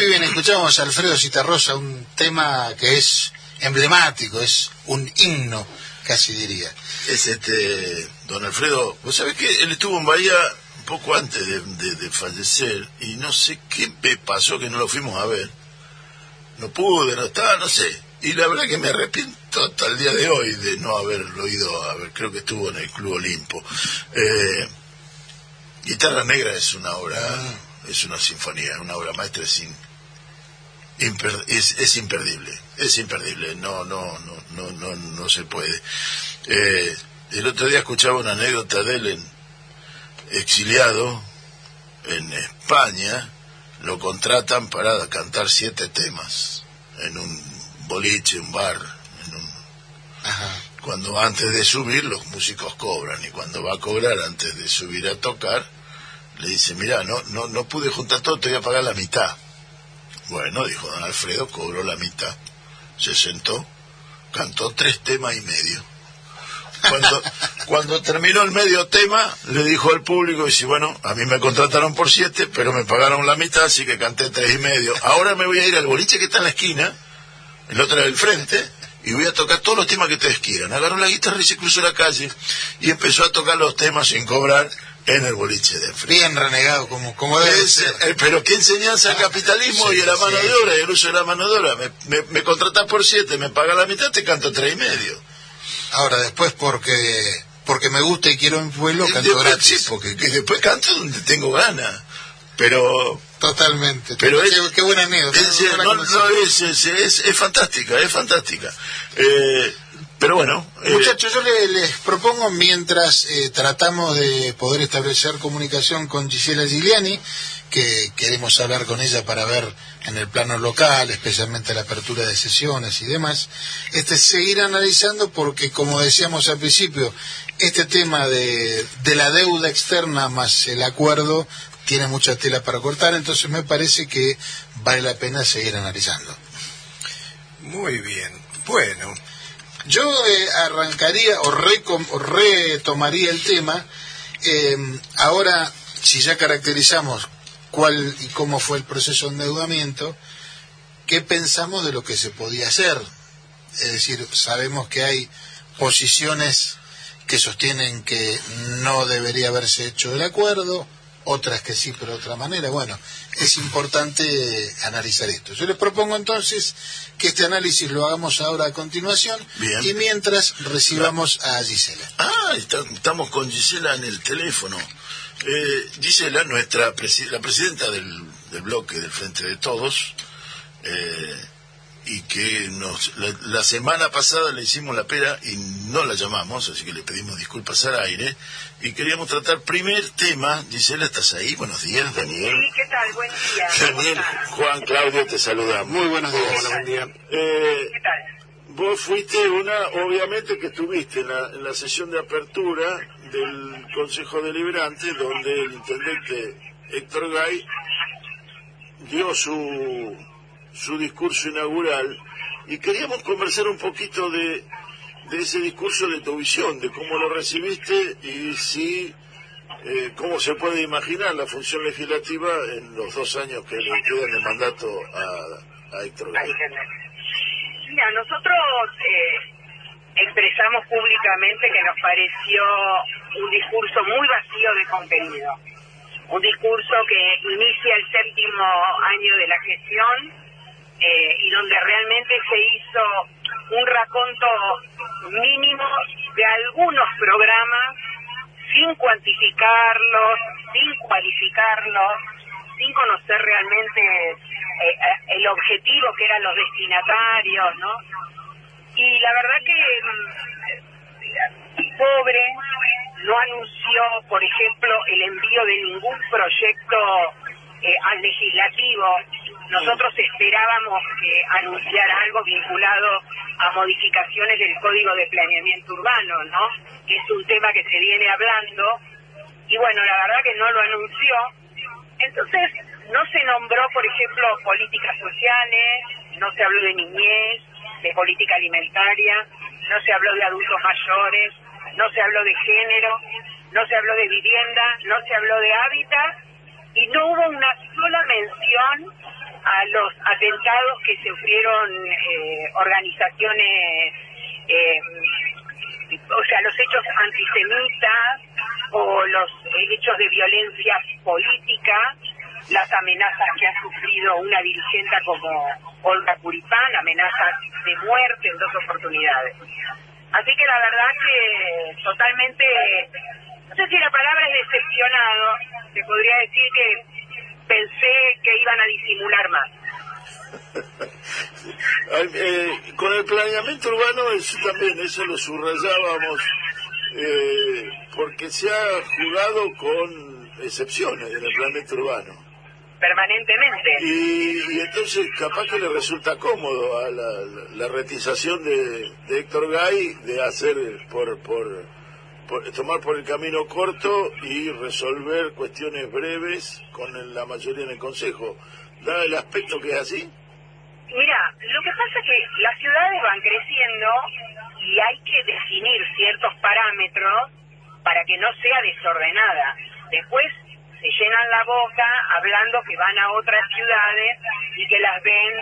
Muy bien, escuchamos a Alfredo Citarrosa, un tema que es emblemático, es un himno, casi diría. Es este, don Alfredo, vos sabés que él estuvo en Bahía un poco antes de, de fallecer y no sé qué pasó que no lo fuimos a ver no pude, no estaba, no sé. Y la verdad que me arrepiento hasta el día de hoy de no haberlo ido a ver, creo que estuvo en el Club Olimpo. Eh, Guitarra Negra es una obra, es una sinfonía, una obra maestra, es, es, imperdible, es imperdible, no, no, no, no, no, no se puede. Eh, el otro día escuchaba una anécdota de él en, exiliado en España, lo contratan para cantar siete temas en un boliche, un bar, en un Cuando antes de subir los músicos cobran y cuando va a cobrar antes de subir a tocar, le dice, mira, no, no, no pude juntar todo, te voy a pagar la mitad. Bueno, dijo don Alfredo, cobró la mitad, se sentó, cantó tres temas y medio. Cuando, (laughs) cuando terminó el medio tema, le dijo al público, dice, bueno, a mí me contrataron por siete, pero me pagaron la mitad, así que canté tres y medio. Ahora me voy a ir al boliche que está en la esquina, el otro del frente, y voy a tocar todos los temas que ustedes quieran. Agarró la guitarra y se cruzó la calle y empezó a tocar los temas sin cobrar en el boliche de frente. Bien renegado, como, como debe ser. eh, pero qué enseñanza el capitalismo Sí, y la mano sí. de obra y el uso de la mano de obra. Me, me, me contratas por siete, me paga la mitad, te canto tres y medio. Ahora, después, porque porque me gusta y quiero mi pueblo, Y canto después, gratis. sí, porque que después canto donde tengo ganas. Pero Totalmente. Pero qué, es- qué buena anécdota. es, no no, es, es- es fantástica, es fantástica. Eh, pero bueno, eh, Muchachos, yo le- les propongo, mientras eh, tratamos de poder establecer comunicación con Gisela Giuliani, que queremos hablar con ella para ver en el plano local, especialmente la apertura de sesiones y demás, este seguir analizando porque, como decíamos al principio, este tema de, de la deuda externa más el acuerdo tiene mucha tela para cortar, entonces me parece que vale la pena seguir analizando. Muy bien. Bueno, Yo eh, arrancaría o, recom- o retomaría el tema. eh, ahora, si ya caracterizamos cuál y cómo fue el proceso de endeudamiento, ¿qué pensamos de lo que se podía hacer? Es decir, sabemos que hay posiciones que sostienen que no debería haberse hecho el acuerdo, otras que sí, pero de otra manera. Bueno, es importante analizar esto. Yo les propongo entonces que este análisis lo hagamos ahora a continuación Bien. y mientras recibamos a Gisela. Ah, está- estamos con Gisela en el teléfono. Eh, Gisela, nuestra presi- la presidenta del, del bloque del Frente de Todos, eh, y que nos, la, la semana pasada le hicimos la pera y no la llamamos, así que le pedimos disculpas al aire. Y queríamos tratar primer tema. Gisela, ¿estás ahí? Buenos días, Daniel. Sí, ¿qué tal? Buen día. ¿Cómo Daniel? Juan, Claudio, te saludamos. Muy buenos días. hola, buen día. Eh, ¿Qué tal? Vos fuiste una, obviamente que estuviste en la, en la sesión de apertura del Consejo Deliberante, donde el intendente Héctor Gay dio su, su discurso inaugural y queríamos conversar un poquito de, de ese discurso de tu visión, de cómo lo recibiste y si, eh, cómo se puede imaginar la función legislativa en los dos años que le quedan de mandato a, a Héctor. Mira, nosotros eh, expresamos públicamente que nos pareció un discurso muy vacío de contenido. Un discurso que inicia el séptimo año de la gestión eh, y donde realmente se hizo un raconto mínimo de algunos programas sin cuantificarlos, sin cualificarlos, sin conocer realmente eh, eh, el objetivo que eran los destinatarios, ¿no? Y la verdad que mm, pobre no anunció, por ejemplo, el envío de ningún proyecto eh, al legislativo. Nosotros esperábamos que anunciara algo vinculado a modificaciones del Código de Planeamiento Urbano, ¿no? Que es un tema que se viene hablando. Y bueno, la verdad que no lo anunció. Entonces, no se nombró, por ejemplo, políticas sociales, no se habló de niñez, de política alimentaria, no se habló de adultos mayores, no se habló de género, no se habló de vivienda, no se habló de hábitat y no hubo una sola mención a los atentados que sufrieron eh, organizaciones, eh, o sea, los hechos antisemitas o los hechos de violencia política, las amenazas que ha sufrido una dirigente como Olga Curipán, amenazas de muerte en dos oportunidades. Así que la verdad que totalmente, no sé si la palabra es decepcionado, te podría decir que pensé que iban a disimular más. (laughs) Eh, con el planeamiento urbano eso también, eso lo subrayábamos, eh, porque se ha jugado con excepciones en el planeamiento urbano. permanentemente. Y, y entonces capaz que le resulta cómodo a la, la, la retización de, de Héctor Gay de hacer por, por- tomar por el camino corto y resolver cuestiones breves con la mayoría en el Consejo. Da el aspecto que es así. Mira, lo que pasa es que las ciudades van creciendo y hay que definir ciertos parámetros para que no sea desordenada. Después se llenan la boca hablando que van a otras ciudades y que las ven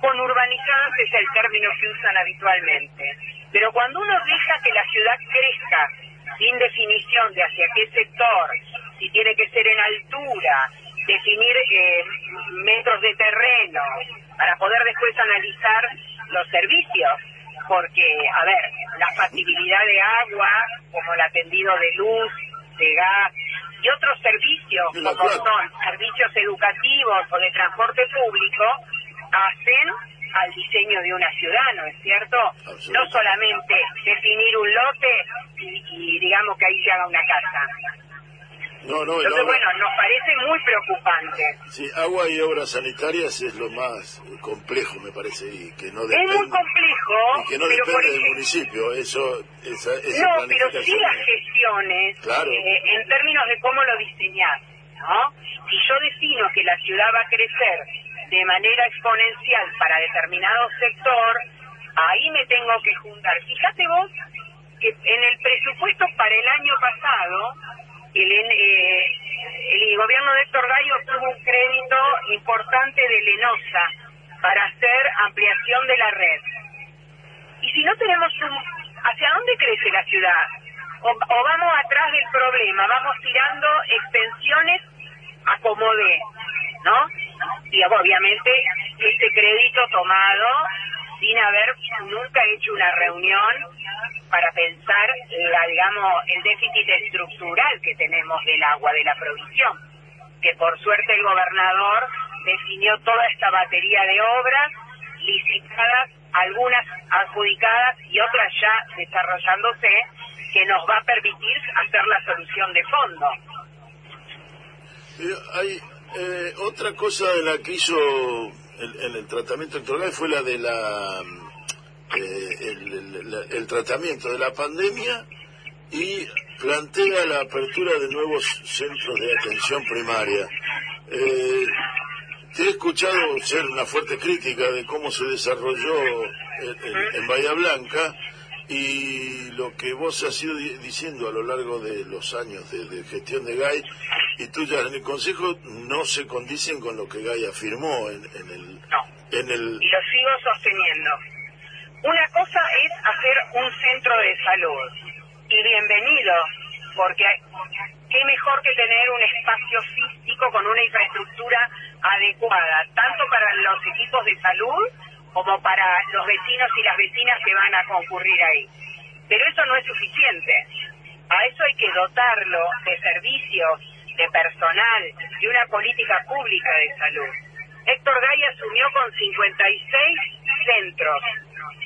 con urbanizadas, es el término que usan habitualmente. Pero cuando uno deja que la ciudad crezca sin definición de hacia qué sector, si tiene que ser en altura, definir eh, metros de terreno, para poder después analizar los servicios, porque, a ver, la factibilidad de agua, como el atendido de luz, de gas y otros servicios, como son servicios educativos o de transporte público, hacen al diseño de una ciudad, ¿no es cierto? No solamente definir un lote y, y digamos que ahí se haga una casa. No, no, Entonces, obra- bueno, nos parece muy preocupante. sí, agua y obras sanitarias es lo más complejo, me parece, y que no Es depende, muy complejo, y que no pero depende del municipio. Eso, esa, esa No, pero sí las es- gestiones Claro. eh, en términos de cómo lo diseñar, ¿no? Si yo defino que la ciudad va a crecer de manera exponencial para determinado sector, ahí me tengo que juntar. Fíjate vos que en el presupuesto para el año pasado, el, eh, el gobierno de Héctor Gallo obtuvo un crédito importante de Lenosa para hacer ampliación de la red. Y si no tenemos un... ¿Hacia dónde crece la ciudad? O, o vamos atrás del problema, vamos tirando extensiones a como dé, ¿no? Y obviamente este crédito tomado sin haber nunca hecho una reunión para pensar la digamos el déficit estructural que tenemos del agua de la provisión que por suerte el gobernador definió toda esta batería de obras licitadas, algunas adjudicadas y otras ya desarrollándose, que nos va a permitir hacer la solución de fondo. Hay eh, otra cosa de la que hizo el, en el tratamiento electoral fue la de la eh, la- el tratamiento de la pandemia y plantea la apertura de nuevos centros de atención primaria. Eh, te he escuchado ser una fuerte crítica de cómo se desarrolló en, en- en Bahía Blanca y lo que vos has ido di- diciendo a lo largo de los años de, de gestión de GAI y tuyas en el Consejo no se condicen con lo que GAI afirmó en, en el... No. En el Y lo sigo sosteniendo. Una cosa es hacer un centro de salud. Y bienvenido, porque qué mejor que tener un espacio físico con una infraestructura adecuada, tanto para los equipos de salud como para los vecinos y las vecinas que van a concurrir ahí. Pero eso no es suficiente. A eso hay que dotarlo de servicios, de personal, de una política pública de salud. Héctor Gay asumió con 56 centros,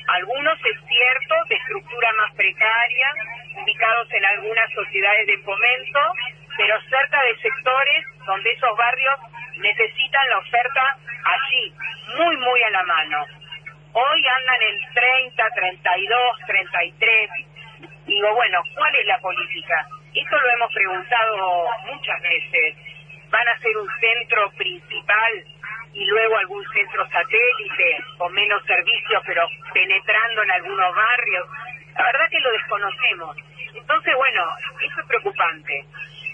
algunos es cierto de estructura más precaria, ubicados en algunas sociedades de fomento, pero cerca de sectores donde esos barrios necesitan la oferta allí, muy, muy a la mano. Hoy andan en 30, 32, 33. Digo, bueno, ¿cuál es la política? Esto lo hemos preguntado muchas veces. ¿Van a ser un centro principal y luego algún centro satélite con menos servicios pero penetrando en algunos barrios? La verdad que lo desconocemos. Entonces, bueno, eso es preocupante.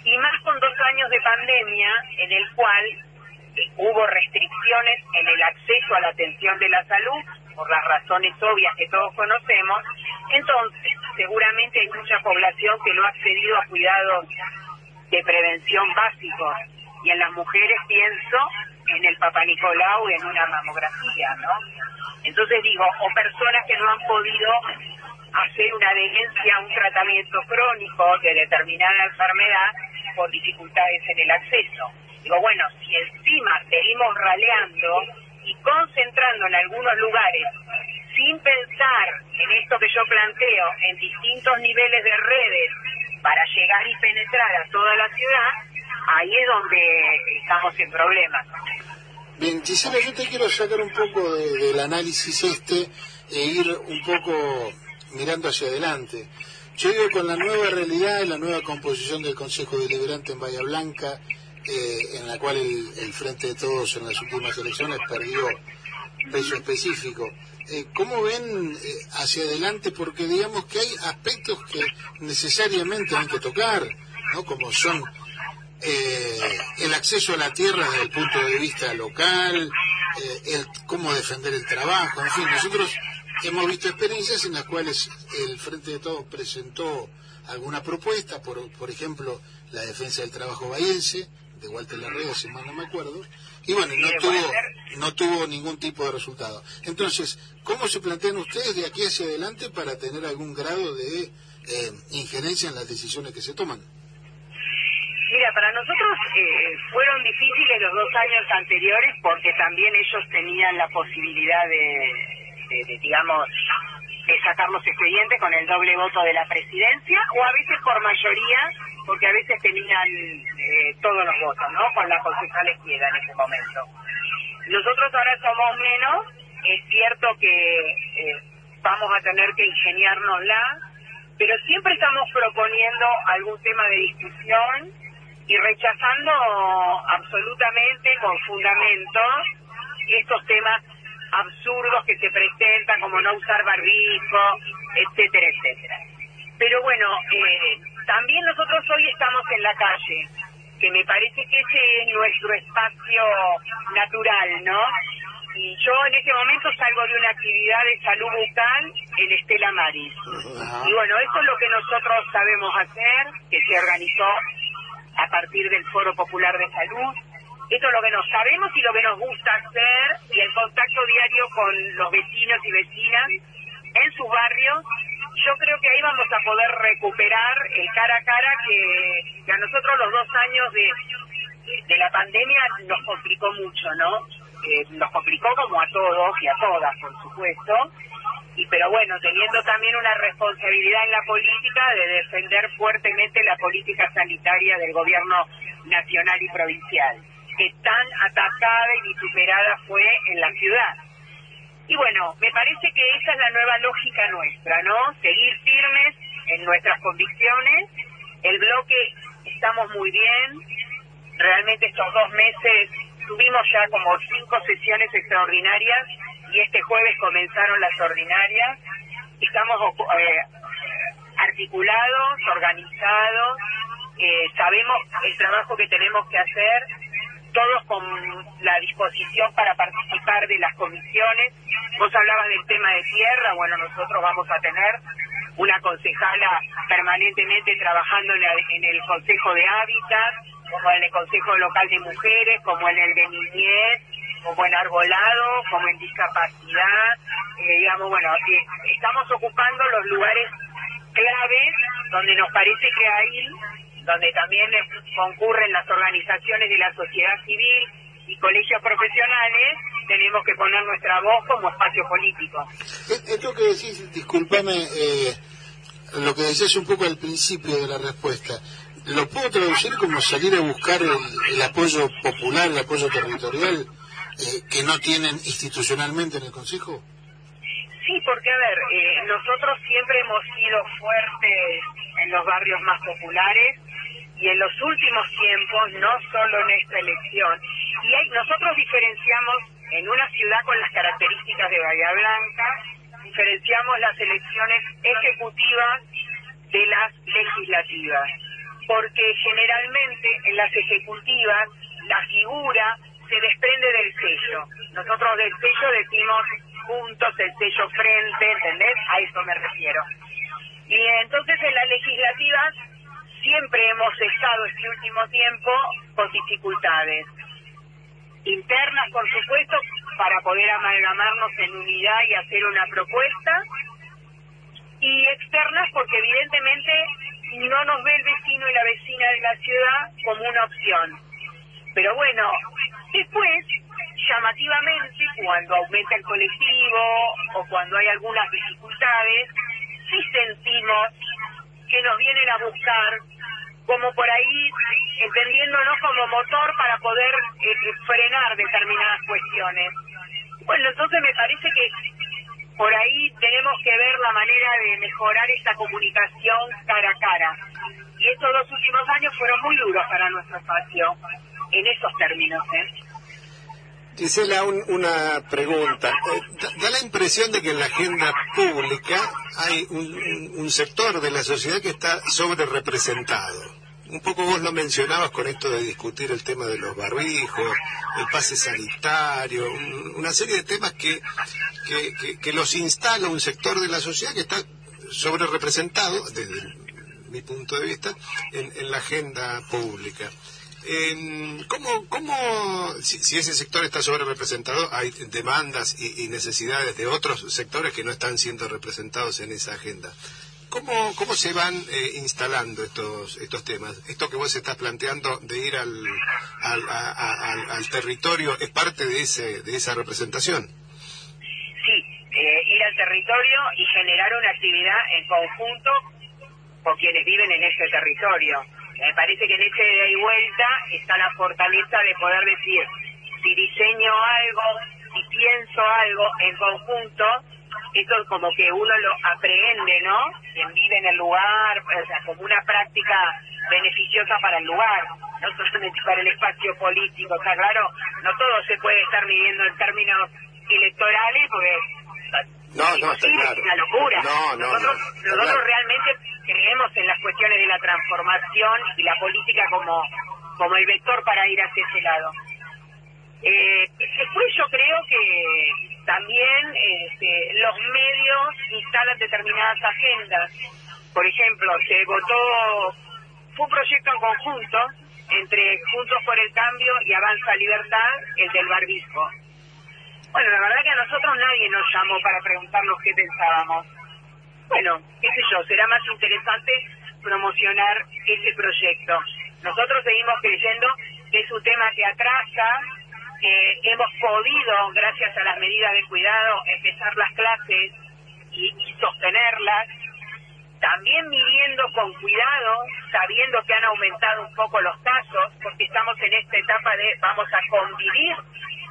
Y más con dos años de pandemia en el cual hubo restricciones en el acceso a la atención de la salud por las razones obvias que todos conocemos, entonces seguramente hay mucha población que no ha accedido a cuidados de prevención básicos y en las mujeres pienso en el Papa Nicolau y en una mamografía, ¿no? Entonces digo, o personas que no han podido hacer una adherencia a un tratamiento crónico de determinada enfermedad por dificultades en el acceso. Digo, bueno, si encima seguimos raleando y concentrando en algunos lugares sin pensar en esto que yo planteo, en distintos niveles de redes para llegar y penetrar a toda la ciudad, ahí es donde estamos en problemas. Bien, Gisela, yo te quiero sacar un poco del análisis este e ir un poco mirando hacia adelante. Yo digo, con la nueva realidad y la nueva composición del Consejo Deliberante en Bahía Blanca, eh, en la cual el, Frente de Todos en las últimas elecciones perdió peso específico, eh, ¿cómo ven eh, hacia adelante? Porque digamos que hay aspectos que necesariamente hay que tocar, ¿no? Como son el acceso a la tierra desde el punto de vista local, el cómo defender el trabajo, en fin, nosotros hemos visto experiencias en las cuales el Frente de Todos presentó alguna propuesta, por, por ejemplo, la defensa del trabajo bahiense, de Walter Larrea, si mal no me acuerdo, y bueno, no tuvo, no tuvo ningún tipo de resultado. Entonces, ¿cómo se plantean ustedes de aquí hacia adelante para tener algún grado de eh, injerencia en las decisiones que se toman? Mira, para nosotros eh, fueron difíciles los dos años anteriores porque también ellos tenían la posibilidad de, de, digamos, de sacar los expedientes con el doble voto de la presidencia o a veces por mayoría, porque a veces tenían eh, todos los votos, ¿no? Con la concejal izquierda en ese momento. Nosotros ahora somos menos, es cierto que eh, vamos a tener que ingeniárnosla, pero siempre estamos proponiendo algún tema de discusión y rechazando absolutamente con fundamento estos temas absurdos que se presentan, como no usar barbijo, etcétera, etcétera. Pero bueno, eh, también nosotros hoy estamos en la calle, que me parece que ese es nuestro espacio natural, ¿no? Y yo en este momento salgo de una actividad de salud bucal en Estela Maris. Y bueno, eso es lo que nosotros sabemos hacer, que se organizó a partir del Foro Popular de Salud, esto es lo que nos sabemos y lo que nos gusta hacer y el contacto diario con los vecinos y vecinas en sus barrios. Yo creo que ahí vamos a poder recuperar el cara a cara que, a nosotros los dos años de, de la pandemia nos complicó mucho, ¿no? Eh, nos complicó como a todos y a todas, por supuesto. Y pero bueno, teniendo también una responsabilidad en la política de defender fuertemente la política sanitaria del gobierno nacional y provincial que tan atacada y vituperada fue en la ciudad. Y bueno, me parece que esa es la nueva lógica nuestra, ¿no? Seguir firmes en nuestras convicciones. El bloque estamos muy bien. Realmente estos dos meses tuvimos ya como cinco sesiones extraordinarias y este jueves comenzaron las ordinarias. Estamos eh, articulados, organizados, eh, sabemos el trabajo que tenemos que hacer todos con la disposición para participar de las comisiones. Vos hablabas del tema de tierra, bueno, nosotros vamos a tener una concejala permanentemente trabajando en, el Consejo de Hábitat, como en el Consejo Local de Mujeres, como en el de Niñez, como en Arbolado, como en Discapacidad, eh, digamos, bueno, eh, estamos ocupando los lugares claves donde nos parece que ahí donde también concurren las organizaciones de la sociedad civil y colegios profesionales, tenemos que poner nuestra voz como espacio político. E-, esto que decís, discúlpame, eh, lo que decías un poco al principio de la respuesta, ¿lo puedo traducir como salir a buscar el, apoyo popular, el apoyo territorial eh, que no tienen institucionalmente en el Consejo? Sí, porque a ver, eh, nosotros siempre hemos sido fuertes en los barrios más populares, y en los últimos tiempos, no solo en esta elección, y hay, nosotros diferenciamos en una ciudad con las características de Bahía Blanca, diferenciamos las elecciones ejecutivas de las legislativas, porque generalmente en las ejecutivas la figura se desprende del sello. Nosotros del sello decimos juntos el sello frente, ¿entendés? A eso me refiero. Y entonces en las legislativas siempre hemos estado este último tiempo con dificultades internas, por supuesto, para poder amalgamarnos en unidad y hacer una propuesta, y externas porque evidentemente no nos ve el vecino y la vecina de la ciudad como una opción. Pero bueno, después, llamativamente, cuando aumenta el colectivo o cuando hay algunas dificultades, sí sentimos que nos vienen a buscar como por ahí entendiéndonos como motor para poder eh, frenar determinadas cuestiones. Bueno, entonces me parece que por ahí tenemos que ver la manera de mejorar esta comunicación cara a cara. Y estos dos últimos años fueron muy duros para nuestro espacio, en esos términos. ¿eh? Gisela, una pregunta. Eh, da, la impresión de que en la agenda pública hay un, sector de la sociedad que está sobre representado. Un poco vos lo mencionabas con esto de discutir el tema de los barbijos, el pase sanitario, una serie de temas que, que, los instala un sector de la sociedad que está sobre representado, desde mi punto de vista, en la agenda pública. ¿Cómo, cómo si, ese sector está sobre representado, hay demandas y, necesidades de otros sectores que no están siendo representados en esa agenda? ¿Cómo, cómo se van eh, instalando estos, estos temas? Esto que vos estás planteando de ir al, al, al, territorio es parte de, ese, de esa representación. Sí, eh, ir al territorio y generar una actividad en conjunto con quienes viven en ese territorio me parece que en ese ida y vuelta está la fortaleza de poder decir, si diseño algo, si pienso algo en conjunto, eso como que uno lo aprende, ¿no? Quien vive en el lugar, o sea, como una práctica beneficiosa para el lugar, no solamente para el espacio político, está claro, no todo se puede estar midiendo en términos electorales porque no, no, está claro. es una locura. No, no, nosotros, nosotros realmente creemos en las cuestiones de la transformación y la política como, como el vector para ir hacia ese lado. Eh, después yo creo que también este, los medios instalan determinadas agendas. Por ejemplo, se votó, fue un proyecto en conjunto entre Juntos por el Cambio y Avanza Libertad, el del barbijo. Bueno, la verdad que a nosotros nadie nos llamó para preguntarnos qué pensábamos bueno, qué sé yo, será más interesante promocionar ese proyecto. Nosotros seguimos creyendo que es un tema que atrasa, que hemos podido, gracias a las medidas de cuidado, empezar las clases y, sostenerlas, también midiendo con cuidado, sabiendo que han aumentado un poco los casos, porque estamos en esta etapa de vamos a convivir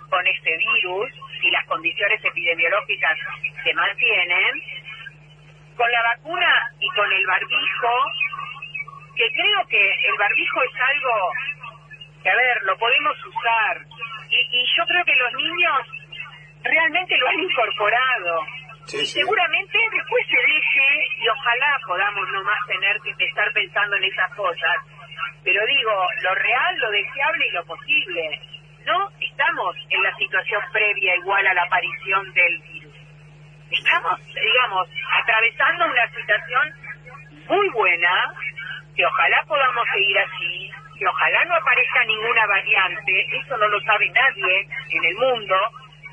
con este virus y las condiciones epidemiológicas se mantienen, con la vacuna y con el barbijo, que creo que el barbijo es algo que, a ver, lo podemos usar. Y, yo creo que los niños realmente lo han incorporado. y seguramente después se deje y ojalá podamos no más tener que estar pensando en esas cosas. Pero digo, lo real, lo deseable y lo posible. No estamos en la situación previa igual a la aparición del estamos, digamos, atravesando una situación muy buena, que ojalá podamos seguir así, que ojalá no aparezca ninguna variante, eso no lo sabe nadie en el mundo.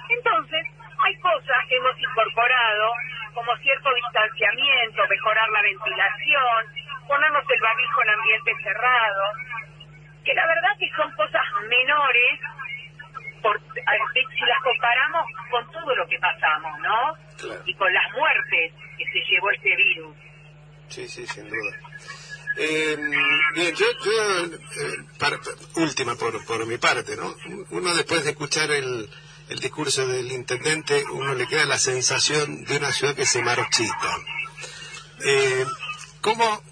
Entonces, hay cosas que hemos incorporado, como cierto distanciamiento, mejorar la ventilación, ponernos el barbijo en ambiente cerrado, que la verdad que son cosas menores por, si las comparamos con todo lo que pasamos, ¿no? y con las muertes que se llevó este virus. Sí, sí, sin duda. Eh, bien, yo, yo eh, última por, por mi parte, ¿no? Uno después de escuchar el, el discurso del intendente, uno le queda la sensación de una ciudad que se marchita. Eh, ¿cómo,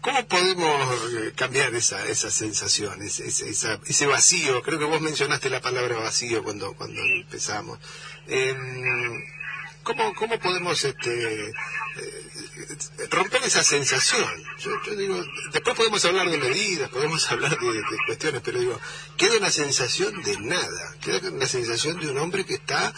¿Cómo podemos eh, cambiar esa, esa sensación, ese, ese, ese vacío? Creo que vos mencionaste la palabra vacío cuando, cuando empezamos. Eh, ¿Cómo, cómo podemos este, eh, romper esa sensación? Yo, digo, después podemos hablar de medidas, podemos (laughs) hablar de, cuestiones, pero digo, queda una sensación de nada, queda una sensación de un hombre que está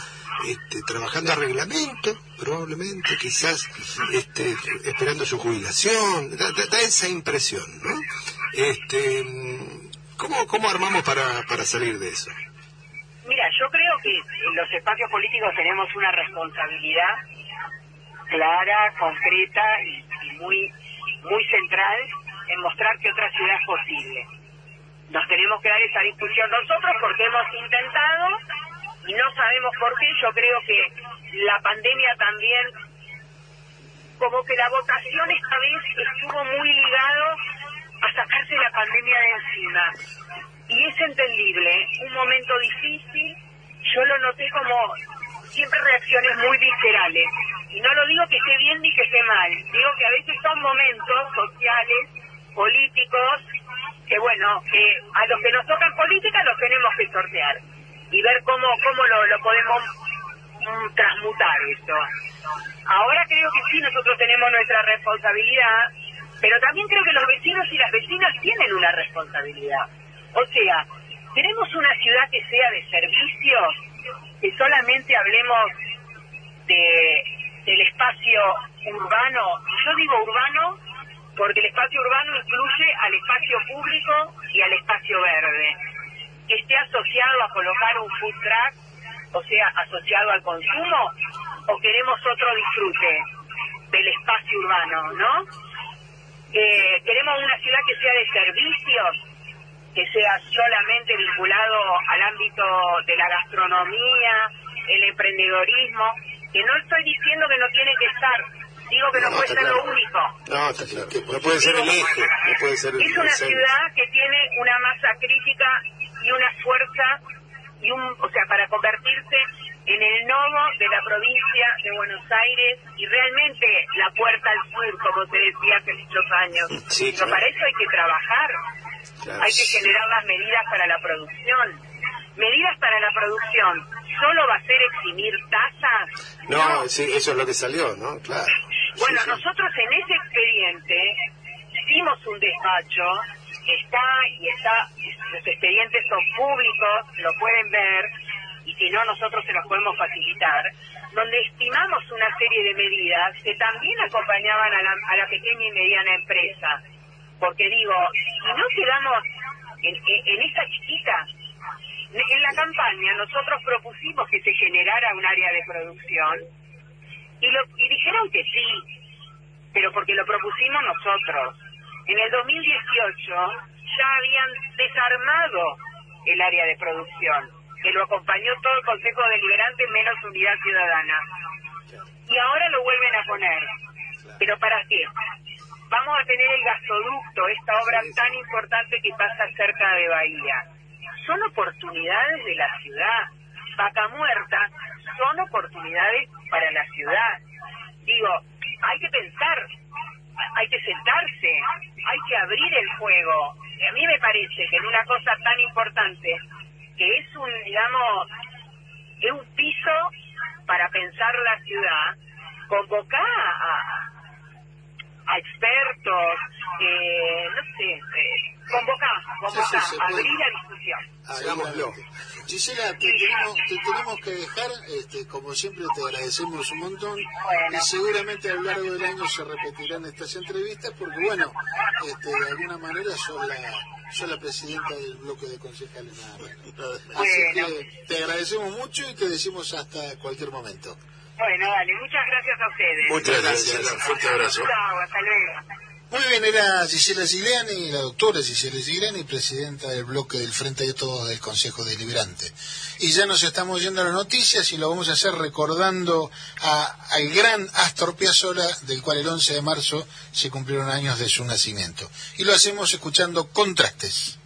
este, trabajando a reglamento, probablemente, quizás este, esperando su jubilación, da, esa impresión, ¿no? Este, ¿cómo, ¿Cómo armamos para, para salir de eso? Mira, yo creo que los espacios políticos tenemos una responsabilidad clara, concreta y, muy muy central en mostrar que otra ciudad es posible. Nos tenemos que dar esa discusión nosotros porque hemos intentado y no sabemos por qué. Yo creo que la pandemia también, como que la votación esta vez estuvo muy ligado a sacarse la pandemia de encima. Y es entendible, un momento difícil, yo lo noté como siempre reacciones muy viscerales. Y no lo digo que esté bien ni que esté mal, digo que a veces son momentos sociales, políticos, que bueno, que a los que nos tocan política los tenemos que sortear y ver cómo, cómo lo, lo podemos mm, transmutar eso. Ahora creo que sí, nosotros tenemos nuestra responsabilidad, pero también creo que los vecinos y las vecinas tienen una responsabilidad. O sea, queremos una ciudad que sea de servicios, que solamente hablemos de, del espacio urbano. Yo digo urbano porque el espacio urbano incluye al espacio público y al espacio verde. Que esté asociado a colocar un food truck, o sea, asociado al consumo, o queremos otro disfrute del espacio urbano, ¿no? Eh, queremos una ciudad que sea de servicios, que sea solamente vinculado al ámbito de la gastronomía, el emprendedorismo, que no estoy diciendo que no tiene que estar, digo que no, puede ser lo único. No, está claro. No puede ser el eje, no puede ser el Es una ciudad que tiene una masa crítica y una fuerza, y un, o sea, para convertirse en el nodo de la provincia de Buenos Aires y realmente la puerta al sur, como se decía hace muchos años. Sí, Pero para eso hay que trabajar, Claro. hay que generar las medidas para la producción. Medidas para la producción, ¿solo va a ser eximir tasas? No, sí, eso es lo que salió, ¿no? Claro. Bueno, Sí, sí. nosotros en ese expediente hicimos un despacho, está y está, los expedientes son públicos, lo pueden ver, y si no nosotros se los podemos facilitar, donde estimamos una serie de medidas que también acompañaban a la, a la pequeña y mediana empresa. Porque digo, si no quedamos en, en, en esa chiquita, en la campaña nosotros propusimos que se generara un área de producción y, lo, y dijeron que sí, pero porque lo propusimos nosotros. En el 2018 ya habían desarmado el área de producción, que lo acompañó todo el Consejo Deliberante menos Unidad Ciudadana. Y ahora lo vuelven a poner. ¿Pero para qué? Vamos a tener el gasoducto, esta obra tan importante que pasa cerca de Bahía. Son oportunidades de la ciudad. Vaca Muerta son oportunidades para la ciudad. Digo, hay que pensar, hay que sentarse, hay que abrir el juego. Y a mí me parece que en una cosa tan importante, que es un, digamos, es un piso para pensar la ciudad, convocar a, a expertos, eh, no sé, eh, convocar, convocar, Sí, sí, se puede. abrir la discusión. Hagámoslo. Gisela, te tenemos, te tenemos que dejar, este, como siempre te agradecemos un montón Bueno. y seguramente a lo largo del año se repetirán estas entrevistas porque bueno, este, de alguna manera sos la, sos la presidenta del bloque de concejales. Así Bueno. que te agradecemos mucho y te decimos hasta cualquier momento. Bueno, dale, muchas gracias a ustedes. Muchas gracias, un fuerte abrazo. Chao, hasta luego. Muy bien, era Gisela Gigliani, la doctora Gisela Gigliani, presidenta del bloque del Frente de Todos del Consejo Deliberante. Y ya nos estamos yendo a las noticias y lo vamos a hacer recordando a- al gran Astor Piazzolla, del cual el 11 de marzo se cumplieron años de su nacimiento. Y lo hacemos escuchando Contrastes.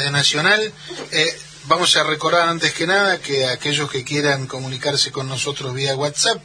De Nacional. Eh, vamos a recordar antes que nada que aquellos que quieran comunicarse con nosotros vía WhatsApp,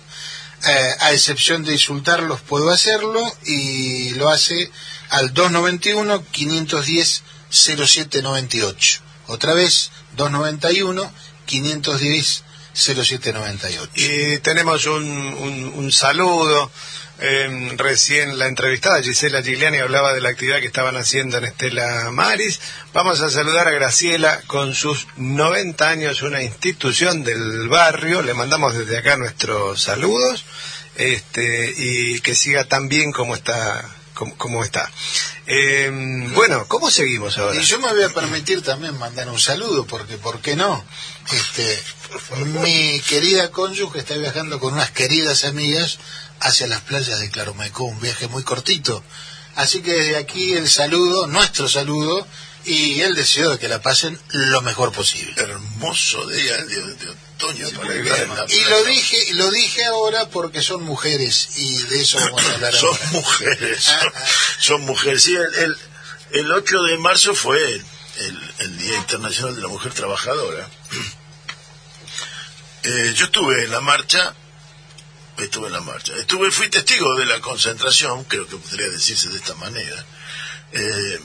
eh, a excepción de insultarlos, puedo hacerlo y lo hace al 291-510-0798. Otra vez, 291-510-0798. Y tenemos un, un, un saludo. Eh, recién la entrevistada Gisela Gigliani hablaba de la actividad que estaban haciendo en Estela Maris. Vamos a saludar a Graciela con sus 90 años, una institución del barrio. Le mandamos desde acá nuestros saludos. este, y que siga tan bien como está. Como, como está. Eh, bueno, ¿cómo seguimos ahora? Y yo me voy a permitir también mandar un saludo, porque ¿por qué no? Este, mi querida cónyuge está viajando con unas queridas amigas hacia las playas de Claromecó, un viaje muy cortito. Así que desde aquí el saludo, nuestro saludo, y el deseo de que la pasen lo mejor posible. Hermoso día de, de otoño para estar en la Y playa. lo dije, lo dije ahora porque son mujeres y de eso vamos a hablar (coughs) son ahora. mujeres, son, Ah, ah. son mujeres. Sí, el, el, el 8 de marzo fue el, el Día Internacional de la Mujer Trabajadora. (clears throat) Eh, yo estuve en la marcha, estuve en la marcha, estuve, fui testigo de la concentración, creo que podría decirse de esta manera, eh,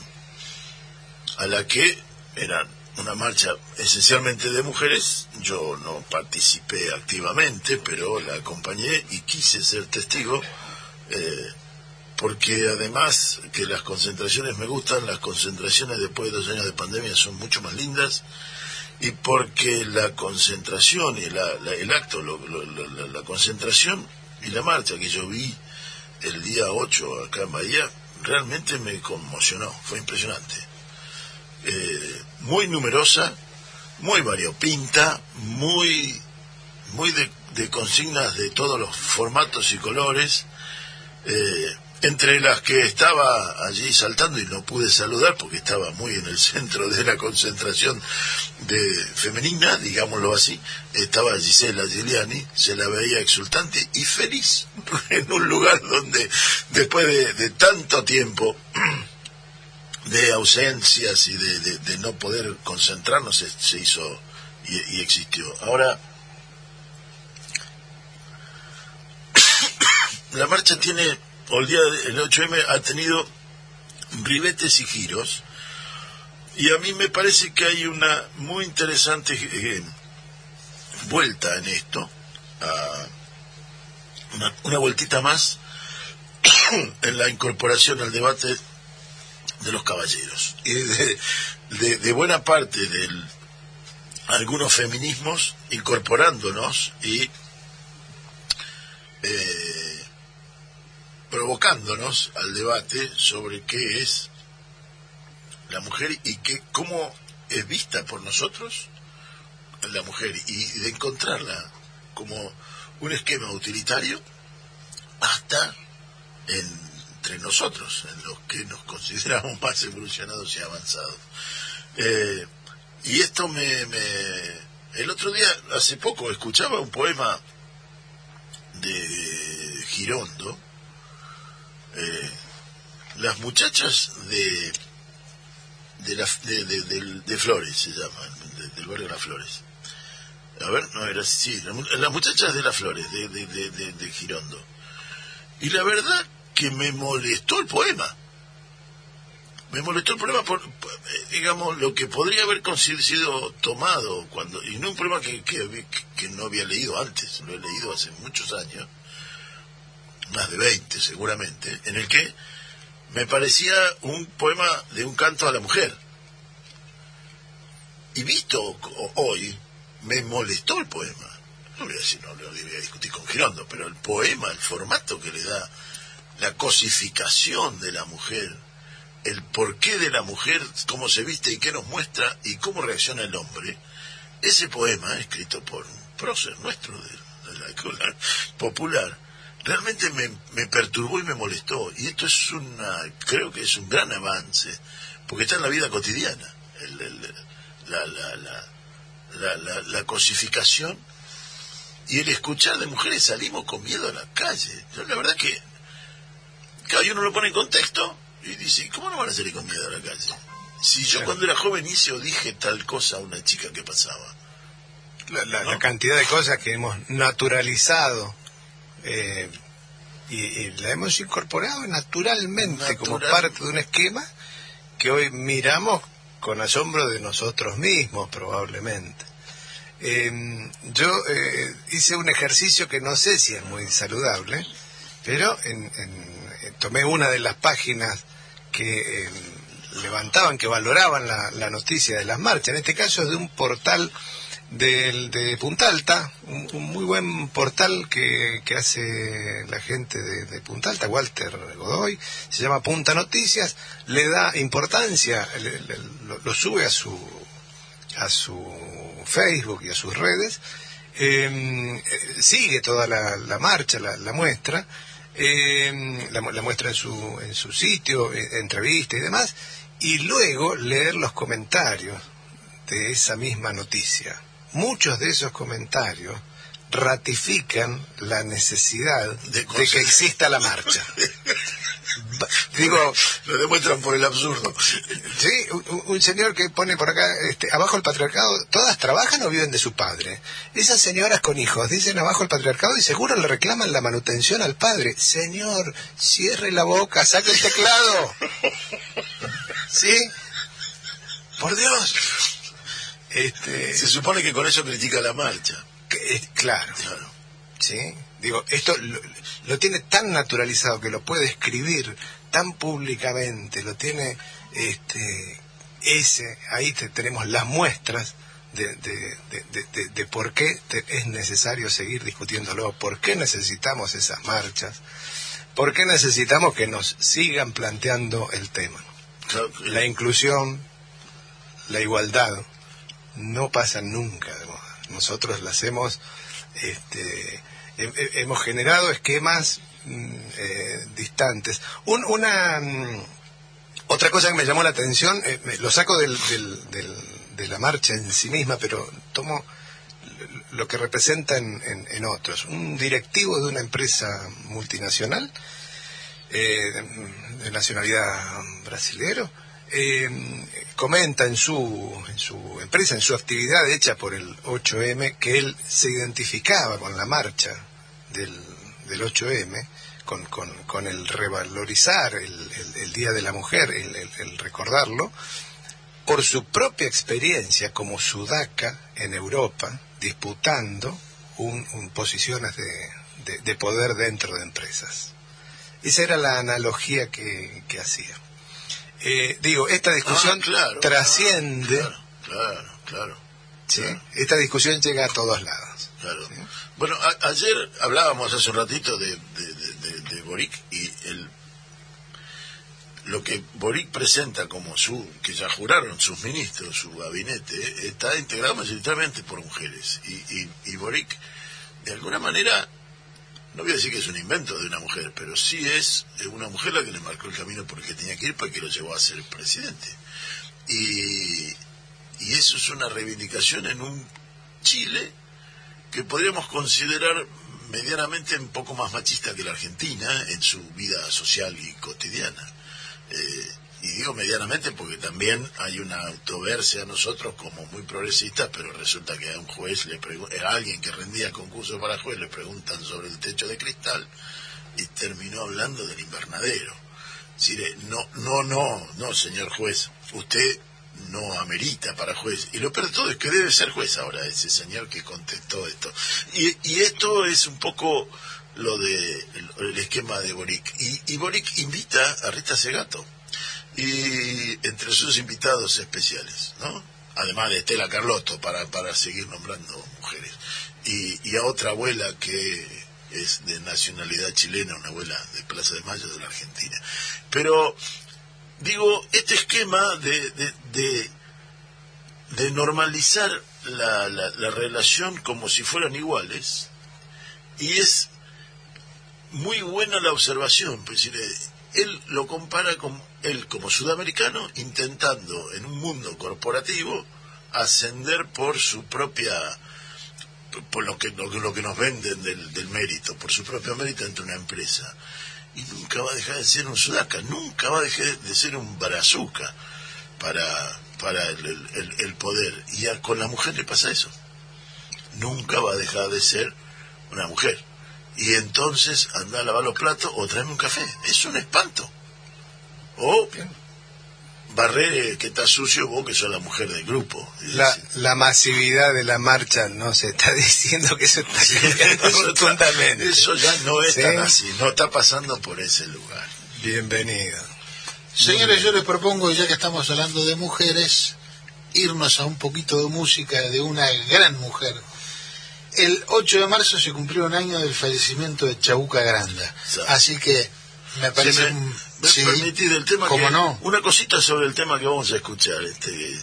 a la que era una marcha esencialmente de mujeres, yo no participé activamente, pero la acompañé y quise ser testigo, eh, porque además que las concentraciones me gustan, las concentraciones después de dos años de pandemia son mucho más lindas, y porque la concentración y la- el acto, la, concentración y la marcha que yo vi el día 8 acá en Bahía, realmente me conmocionó, fue impresionante. Eh, muy numerosa, muy variopinta, muy, muy de, de consignas de todos los formatos y colores, eh, entre las que estaba allí saltando y no pude saludar porque estaba muy en el centro de la concentración de femenina, digámoslo así, estaba Gisela Giuliani, se la veía exultante y feliz (laughs) en un lugar donde después de, tanto tiempo (clears throat) de ausencias y de, de- de no poder concentrarnos se, se hizo y, y existió. Ahora, (coughs) la marcha tiene, o el día del 8M ha tenido ribetes y giros, y a mí me parece que hay una muy interesante eh, vuelta en esto, una, una vueltita más (coughs) en la incorporación al debate de los caballeros y de buena parte de algunos feminismos incorporándonos y eh, provocándonos al debate sobre qué es la mujer y qué, cómo es vista por nosotros la mujer y de encontrarla como un esquema utilitario hasta entre nosotros, en los que nos consideramos más evolucionados y avanzados. Eh, y esto me, me... El otro día, hace poco, escuchaba un poema de Girondo, eh, las muchachas de de, la, de, de- de Flores se llaman, de- del barrio de las Flores. A ver, no era así, las muchachas de las Flores, de, de, Girondo. Y la verdad que me molestó el poema. Me molestó el poema por, eh, digamos, lo que podría haber sido tomado cuando, y no un poema que, que, que no había leído antes, lo he leído hace muchos años, más de 20 seguramente, en el que me parecía un poema de un canto a la mujer. Y visto hoy, me molestó el poema. No voy a decir, no lo voy a discutir con Girondo, pero el poema, el formato que le da, la cosificación de la mujer, el porqué de la mujer, cómo se viste y qué nos muestra y cómo reacciona el hombre, ese poema, escrito por un prócer nuestro de, de la escuela (laughs) popular, realmente me, me perturbó y me molestó. Y esto es una, creo que es un gran avance, porque está en la vida cotidiana. El- el- la, la, la, la, la- la cosificación y el escuchar de mujeres salimos con miedo a la calle. Yo la verdad que cada uno lo pone en contexto y dice, ¿cómo no van a salir con miedo a la calle? Si yo cuando era joven hice o dije tal cosa a una chica que pasaba. La, la- ¿no? la cantidad de cosas que hemos naturalizado eh, y, y la hemos incorporado naturalmente como parte de un esquema que hoy miramos con asombro de nosotros mismos probablemente. Eh, yo eh, hice un ejercicio que no sé si es muy saludable, pero en- en- eh, tomé una de las páginas que eh, levantaban, que valoraban la, la noticia de las marchas. En este caso es de un portal del, de Punta Alta, un, muy buen portal que, que hace la gente de, de Punta Alta, Walter Godoy, se llama Punta Noticias, le da importancia, lo, sube a su, a su Facebook y a sus redes, eh, eh, sigue toda la, marcha, la, la muestra, eh, la, la muestra en su, en su sitio, eh, entrevista y demás, y luego leer los comentarios de esa misma noticia. Muchos de esos comentarios ratifican la necesidad De que exista la marcha. (laughs) Digo, Lo demuestran por el absurdo. Sí, un, un señor que pone por acá, este, abajo el patriarcado, ¿todas trabajan o viven de su padre? Esas señoras con hijos dicen abajo el patriarcado y seguro le reclaman la manutención al padre. Señor, cierre la boca, saque el teclado. (laughs) ¿Sí? Por Dios. Este, Se supone que con eso critica la marcha. que- eh, claro. Claro. ¿sí? Digo, esto lo, lo tiene tan naturalizado que lo puede escribir tan públicamente, lo tiene, este, ese, ahí te- tenemos las muestras de, de, de, de- por qué te- es necesario seguir discutiéndolo, por qué necesitamos esas marchas, por qué necesitamos que nos sigan planteando el tema. La inclusión, la igualdad, no pasan nunca de moda. Nosotros las hemos, este, he- he- hemos generado esquemas mm, eh, distantes. Un- una mm, otra cosa que me llamó la atención, eh, me- lo saco del, del- del- de la marcha en sí misma, pero tomo lo que representa en, en- otros. Un directivo de una empresa multinacional eh, de, de nacionalidad brasilero, eh, comenta en su, en su empresa, en su actividad hecha por el 8M, que él se identificaba con la marcha del, del 8M, con, con, con el revalorizar el, el- Día de la Mujer, el, el- recordarlo, por su propia experiencia como sudaca en Europa, disputando un posiciones de, de- de poder dentro de empresas. Esa era la analogía que, que hacía. Eh, digo, esta discusión Ah, claro, trasciende, Claro, claro, claro. ¿sí? claro. esta discusión llega a todos lados. Claro. Bueno, a- ayer hablábamos hace un ratito de, de, de- de- Boric y el, lo que Boric presenta como su, que ya juraron sus ministros, su gabinete, está integrado mayoritariamente por mujeres. Y, y, y Boric, de alguna manera, no voy a decir que es un invento de una mujer, pero sí es una mujer la que le marcó el camino por el que tenía que ir, porque lo llevó a ser presidente. Y, y eso es una reivindicación en un Chile que podríamos considerar medianamente un poco más machista que la Argentina en su vida social y cotidiana. Eh, y digo medianamente porque también hay una autoverse a nosotros como muy progresistas, pero resulta que a un juez, le a alguien que rendía concurso para juez, le preguntan sobre el techo de cristal y terminó hablando del invernadero. No, no, no, no, señor juez, usted no amerita para juez. Y lo peor de todo es que debe ser juez ahora ese señor que contestó esto. Y, y esto es un poco lo de el, el esquema de Boric. Y, y Boric invita a Rita Segato y entre sus invitados especiales, ¿no? Además de Estela Carlotto para, para seguir nombrando mujeres. Y, y a otra abuela que es de nacionalidad chilena, una abuela de Plaza de Mayo de la Argentina. Pero digo, este esquema de, de, de, normalizar la, la, la relación como si fueran iguales, y es muy buena la observación, pues, él lo compara con él como sudamericano intentando en un mundo corporativo ascender por su propia por lo que lo, lo que nos venden del, del mérito, por su propio mérito dentro de una empresa. Y nunca va a dejar de ser un sudaca, nunca va a dejar de ser un brazuca para, para el- el poder. Y a- con la mujer le pasa eso. Nunca va a dejar de ser una mujer. Y entonces anda a lavar los platos o tráeme un café. Es un espanto. O barrer eh, que está sucio vos que sos la mujer del grupo. La, masividad de la marcha no se está (laughs) diciendo que eso está cambiando eso, está- eso ya no es Sí. tan así, no está pasando por ese lugar. Bienvenido. Señores, yo les propongo, ya que estamos hablando de mujeres, irnos a un poquito de música de una gran mujer. El 8 de marzo se cumplió un año del fallecimiento de Chabuca Granda. Sí. Así que me parece... Si me, un- me sí, permitís el tema ¿Cómo que- no? una cosita sobre el tema que vamos a escuchar este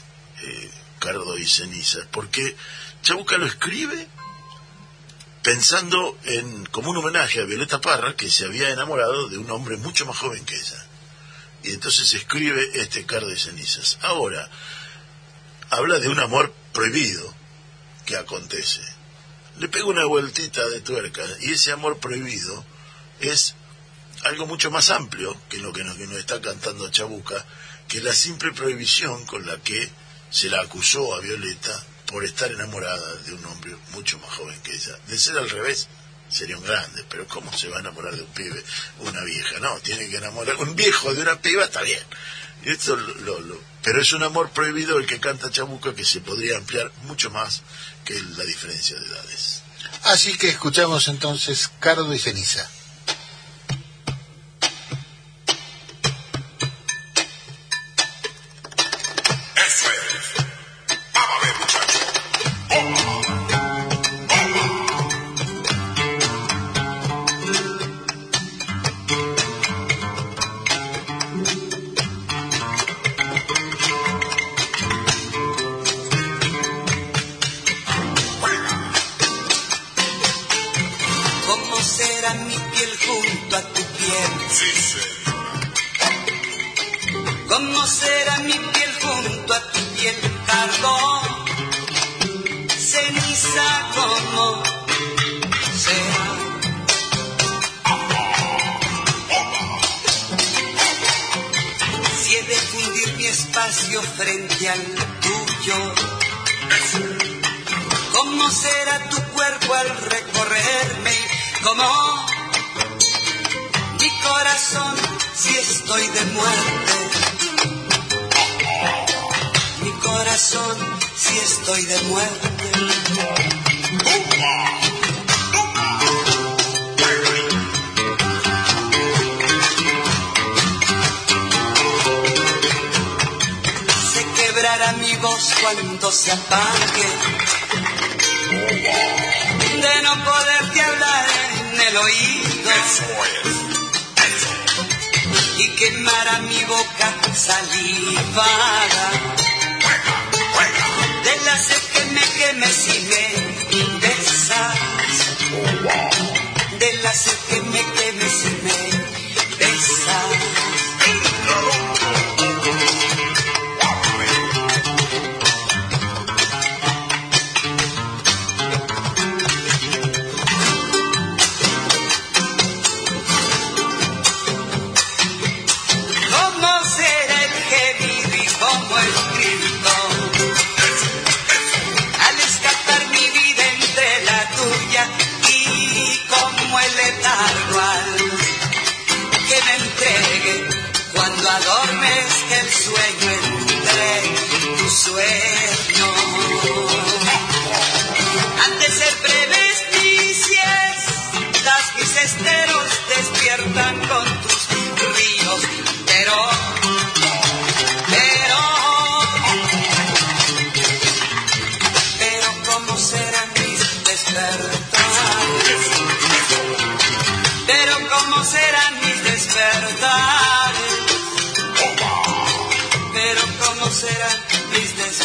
eh, Cardo y Cenizas porque Chabuca lo escribe pensando en como un homenaje a Violeta Parra que se había enamorado de un hombre mucho más joven que ella. Y entonces escribe este Cardo y Cenizas. Ahora habla de un amor prohibido que acontece. Le pega una vueltita de tuerca y ese amor prohibido es algo mucho más amplio que lo que nos, que nos está cantando Chabuca, que la simple prohibición con la que se la acusó a Violeta por estar enamorada de un hombre mucho más joven que ella. De ser al revés, sería un grande, pero ¿cómo se va a enamorar de un pibe, una vieja? No, tiene que enamorar un viejo de una piba, está bien. Esto lo- pero es un amor prohibido el que canta Chabuca que se podría ampliar mucho más que la diferencia de edades. Así que escuchamos entonces Cardo y Ceniza.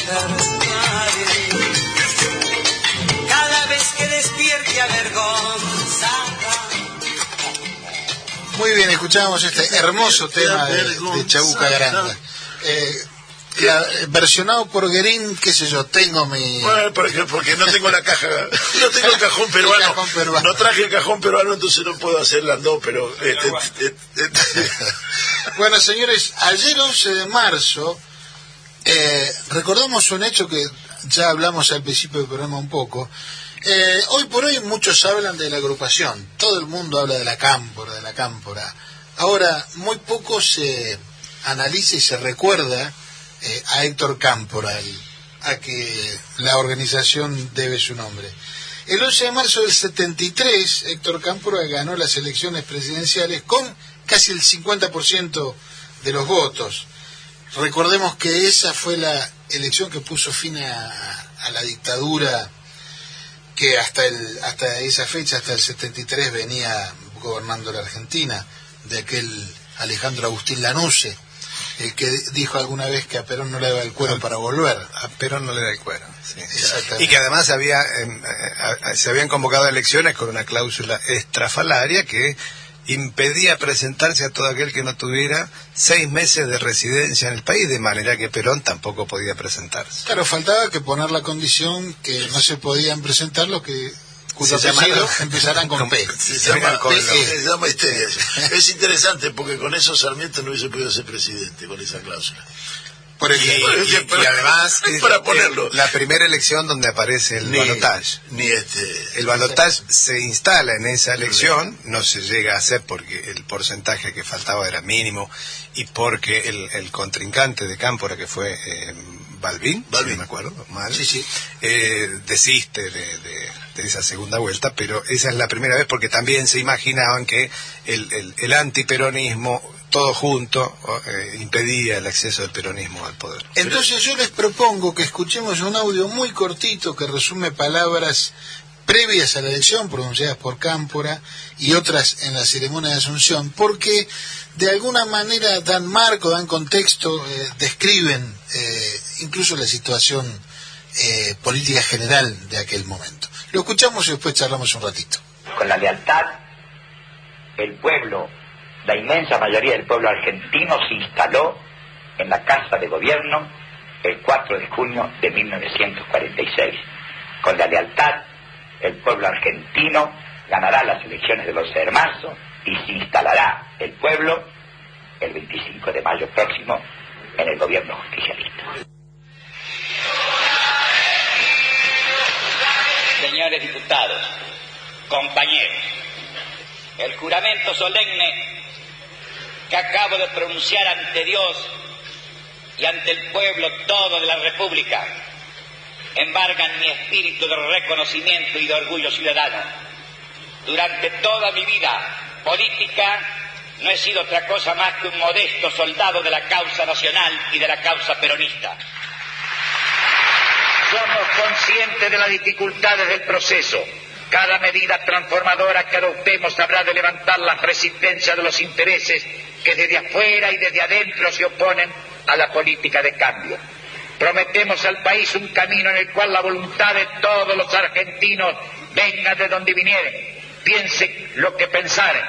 Mis despertares. Cada vez que despierte avergonzada. Muy bien, escuchábamos este hermoso tema de, Chabuca Granda. Eh, la- eh, versionado por Guerín, qué sé yo, tengo mi... Bueno, porque, porque no tengo la caja, (laughs) no tengo el cajón (laughs) peruano. El cajón peruano. No traje el cajón peruano, entonces no puedo hacer las dos, pero... este, (laughs) Bueno, señores, ayer 11 de marzo eh, recordamos un hecho que ya hablamos al principio del programa un poco. Eh, hoy por hoy muchos hablan de la agrupación, todo el mundo habla de la cámpora, de la cámpora. Ahora, muy poco se analiza y se recuerda eh, a Héctor Cámpora, a que la organización debe su nombre. El 11 de marzo del 73, Héctor Cámpora ganó las elecciones presidenciales con casi el 50% de los votos. Recordemos que esa fue la elección que puso fin a, a la dictadura que hasta el hasta esa fecha, hasta el 73 venía gobernando la Argentina, de aquel Alejandro Agustín Lanuse, el que dijo alguna vez que a Perón no le daba el cuero para volver. A Perón no le da el cuero. sí. Exactamente. Y que además había, eh, se habían convocado elecciones con una cláusula estrafalaria que impedía presentarse a todo aquel que no tuviera seis meses de residencia en el país, de manera que Perón tampoco podía presentarse. Claro, faltaba que poner la condición que no se podían presentar los que cuyo Se llama- apellido empezaran con P. (laughs) Se llama, con- se llama histeria. Es interesante porque con eso Sarmiento no hubiese podido ser presidente, con esa cláusula. Por Y, ejemplo, y- y (laughs) además Es (laughs) es- para es ponerlo. la primera elección donde aparece el Ni- balotaje. Ni este. El balotaje se instala en esa elección, no se llega a hacer porque el porcentaje que faltaba era mínimo y porque el, el contrincante de Cámpora, que fue eh, si no me acuerdo mal, Sí, sí. eh, desiste de, de- de esa segunda vuelta, pero esa es la primera vez porque también se imaginaban que el, el, el antiperonismo, todo junto, eh, impedía el acceso del peronismo al poder. Entonces yo les propongo que escuchemos un audio muy cortito que resume palabras previas a la elección pronunciadas por Cámpora y otras en la ceremonia de Asunción, porque de alguna manera dan marco, dan contexto, eh, describen eh, incluso la situación eh, política general de aquel momento. Lo escuchamos y después charlamos un ratito. con la lealtad, el pueblo, la inmensa mayoría del pueblo argentino se instaló en la Casa de Gobierno el 4 de junio de 1946. Con la lealtad, el pueblo argentino ganará las elecciones del 11 de marzo y se instalará el pueblo el 25 de mayo próximo en el gobierno justicialista. Señores diputados, compañeros, el juramento solemne que acabo de pronunciar ante Dios y ante el pueblo todo de la República embargan mi espíritu de reconocimiento y de orgullo ciudadano. Durante toda mi vida política no he sido otra cosa más que un modesto soldado de la causa nacional y de la causa peronista. Somos conscientes de las dificultades del proceso. Cada medida transformadora que adoptemos habrá de levantar la resistencia de los intereses que desde afuera y desde adentro se oponen a la política de cambio. Prometemos al país un camino en el cual la voluntad de todos los argentinos venga de donde vinieren, piensen lo que pensaren,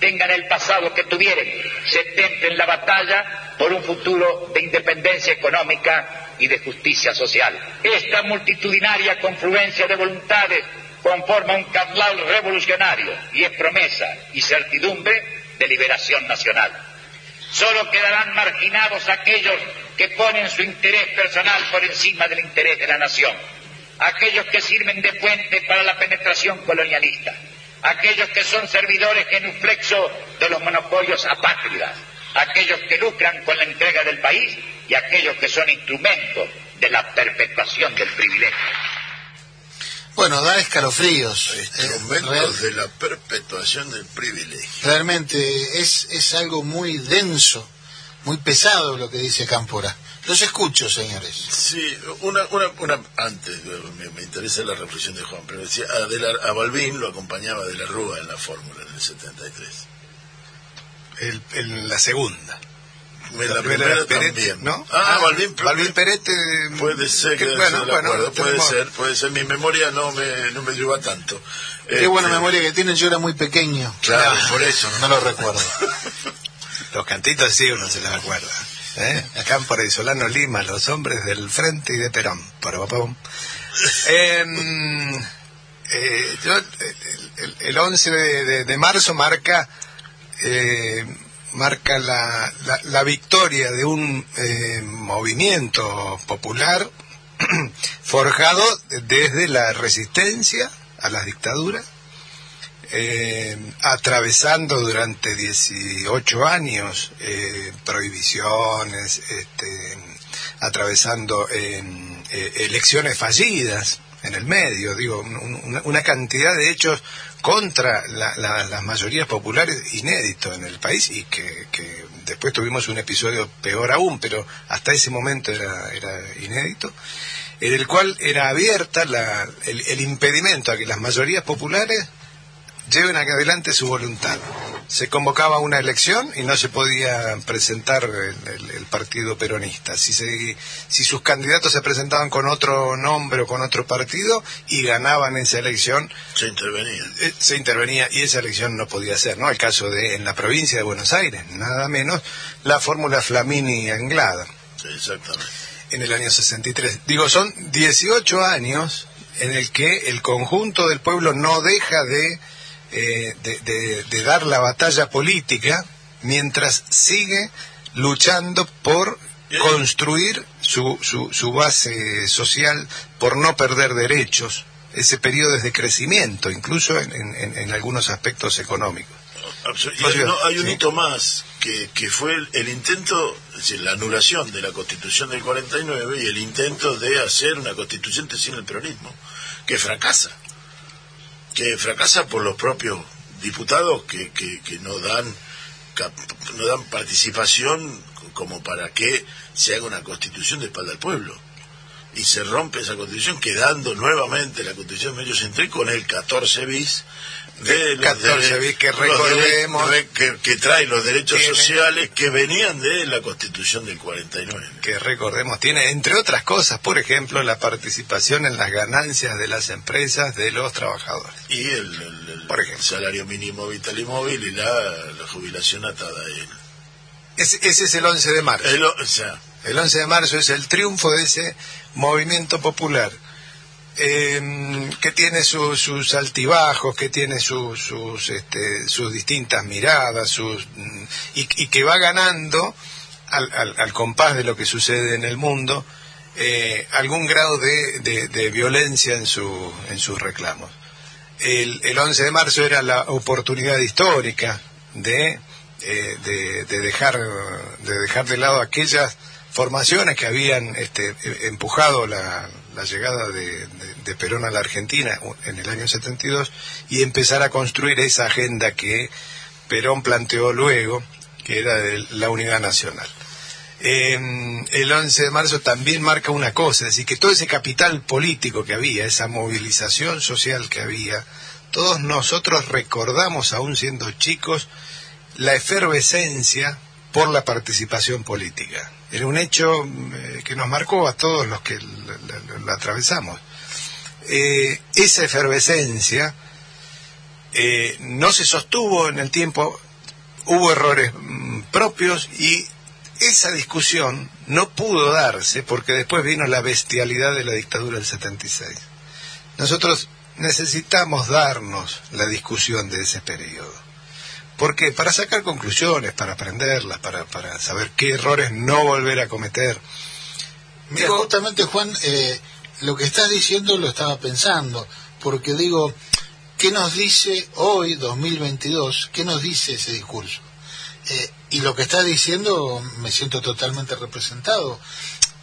tengan el pasado que tuvieren, se tenten la batalla por un futuro de independencia económica y de justicia social. Esta multitudinaria confluencia de voluntades conforma un caudal revolucionario y es promesa y certidumbre de liberación nacional. Solo quedarán marginados aquellos que ponen su interés personal por encima del interés de la nación, aquellos que sirven de puente para la penetración colonialista, aquellos que son servidores genuflexos de los monopolios apátridas, aquellos que lucran con la entrega del país y aquellos que son instrumentos de la perpetuación del privilegio. Bueno, da escalofríos. Eh, Instrumentos real- de la perpetuación del privilegio. realmente es, es algo muy denso, muy pesado lo que dice Cámpora. Los escucho, señores. Sí, una, una, una antes, me, me interesa la reflexión de Juan, pero decía, a, de la- a Balbín lo acompañaba de la Rúa en la fórmula en el 73. El, el- la segunda. La, primera primera Peret, también. ¿no? Ah, Balbín, Balbín Peret, eh, Puede ser que, que- bueno, acuerdo, puede tenemos- ser, puede ser. Mi memoria no me, no me lleva tanto. Qué buena Este, memoria que tienen, yo era muy pequeño. Claro, No, por eso. No lo recuerdo. (laughs) Los cantitos sí uno se los acuerda. ¿eh? Cámpora y Solano Lima, los hombres del frente y de Perón. Em, eh, yo, el, el- el 11 de, de- de marzo marca eh, marca la, la, la victoria de un eh, movimiento popular (clears throat) forjado desde la resistencia a las dictaduras eh, atravesando durante 18 años eh, prohibiciones, este, atravesando eh, elecciones fallidas en el medio, digo, un- un- una, una cantidad de hechos contra la- la- las mayorías populares inéditos en el país y que, que después tuvimos un episodio peor aún, pero hasta ese momento era, era inédito, en el cual era abierta la- el impedimento a que las mayorías populares lleven adelante su voluntad. Se convocaba una elección y no se podía presentar el, el- el partido peronista. Si, se- si sus candidatos se presentaban con otro nombre o con otro partido y ganaban esa elección, Se intervenía. eh, se intervenía y esa elección no podía ser, ¿no? El caso de en la provincia de Buenos Aires, nada menos, la fórmula Flamini-Anglada Sí, exactamente. en el año 63. Digo, son 18 años en el que el conjunto del pueblo no deja de, eh, de, de- de dar la batalla política mientras sigue luchando por construir su, su, su base social, por no perder derechos. Ese periodo es de crecimiento, incluso en, en- en- algunos aspectos económicos. Hay, no, hay un hito más, que, que fue el, el intento, es decir, la anulación de la constitución del 49 y el intento de hacer una constituyente sin el peronismo, que fracasa. Que fracasa por los propios diputados que, que, que no dan no dan participación como para que se haga una constitución de espalda al pueblo. Y se rompe esa constitución quedando nuevamente la constitución de Medio Central con el 14 bis de los 14 dere- bis que recordemos- re- que, que trae los derechos Tiene- sociales que venían de la constitución del 49. que recordemos tiene, entre otras cosas, por ejemplo, la participación en las ganancias de las empresas de los trabajadores. Y el, el- el Por ejemplo. salario mínimo vital y móvil y la, la jubilación atada a él. Ese, ese es el 11 de marzo. El o- o sea, El 11 de marzo es el triunfo de ese movimiento popular, eh, que tiene su- sus altibajos, que tiene su- sus, este, sus distintas miradas, sus, y, y que va ganando al, al- al compás de lo que sucede en el mundo eh, algún grado de, de- de violencia en, su, en sus reclamos. El, el 11 de marzo era la oportunidad histórica de, eh, de, de dejar, de dejar de lado aquellas formaciones que habían este, empujado la, la llegada de, Perón a la Argentina en el año 72 y empezar a construir esa agenda que Perón planteó luego, que era de la unidad nacional. El 11 de marzo también marca una cosa, es decir, que todo ese capital político que había, esa movilización social que había, todos nosotros recordamos, aún siendo chicos, la efervescencia por la participación política. Era un hecho eh, que nos marcó a todos los que la, atravesamos. Eh, esa efervescencia eh, no se sostuvo en el tiempo, hubo errores mm, propios y esa discusión no pudo darse porque después vino la bestialidad de la dictadura del 76. Nosotros necesitamos darnos la discusión de ese periodo. ¿Por qué? Para sacar conclusiones, para aprenderlas, para, para saber qué errores no volver a cometer. Mira, Digo, justamente Juan, eh, lo que estás diciendo lo estaba pensando, porque digo, ¿qué nos dice hoy, 2022, qué nos dice ese discurso? Eh, y lo que estás diciendo me siento totalmente representado.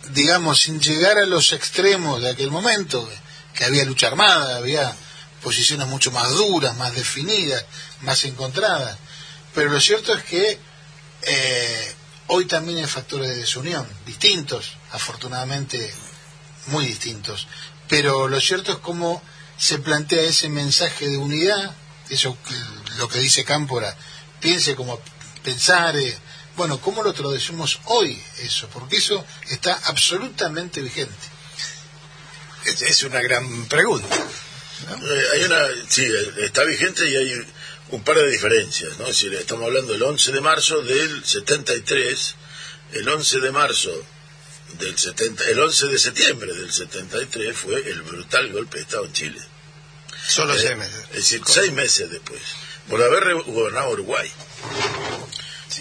Digamos, sin llegar a los extremos de aquel momento, que había lucha armada, había posiciones mucho más duras, más definidas, más encontradas. Pero lo cierto es que eh, hoy también hay factores de desunión, distintos, afortunadamente muy distintos. Pero lo cierto es cómo se plantea ese mensaje de unidad, eso lo que dice Cámpora, piense como pensar, eh, bueno, ¿cómo lo traducimos hoy eso? Porque eso está absolutamente vigente. es, es una gran pregunta. Eh, hay una, sí, está vigente y hay un par de diferencias, ¿no? Es decir, estamos hablando del 11 de marzo del 73, el 11 de marzo del 70, el 11 de septiembre del 73 fue el brutal golpe de Estado en Chile. Solo Eh, seis meses. Es decir, seis meses después, por haber gobernado Uruguay.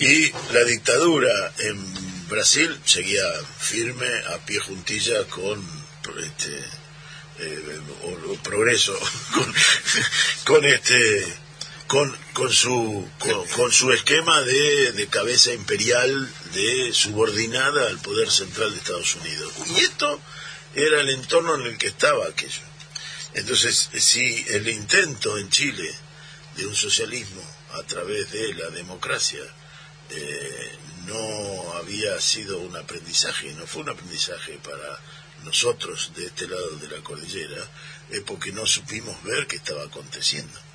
Y la dictadura en Brasil seguía firme, a pie juntilla, con este, eh, o- o progreso, (laughs) con, con este con, con su con, su esquema de, de cabeza imperial de subordinada al poder central de Estados Unidos. Y esto era el entorno en el que estaba aquello. Entonces, si el intento en Chile de un socialismo a través de la democracia eh, había sido un aprendizaje, no fue un aprendizaje para nosotros de este lado de la cordillera, es porque no supimos ver qué estaba aconteciendo.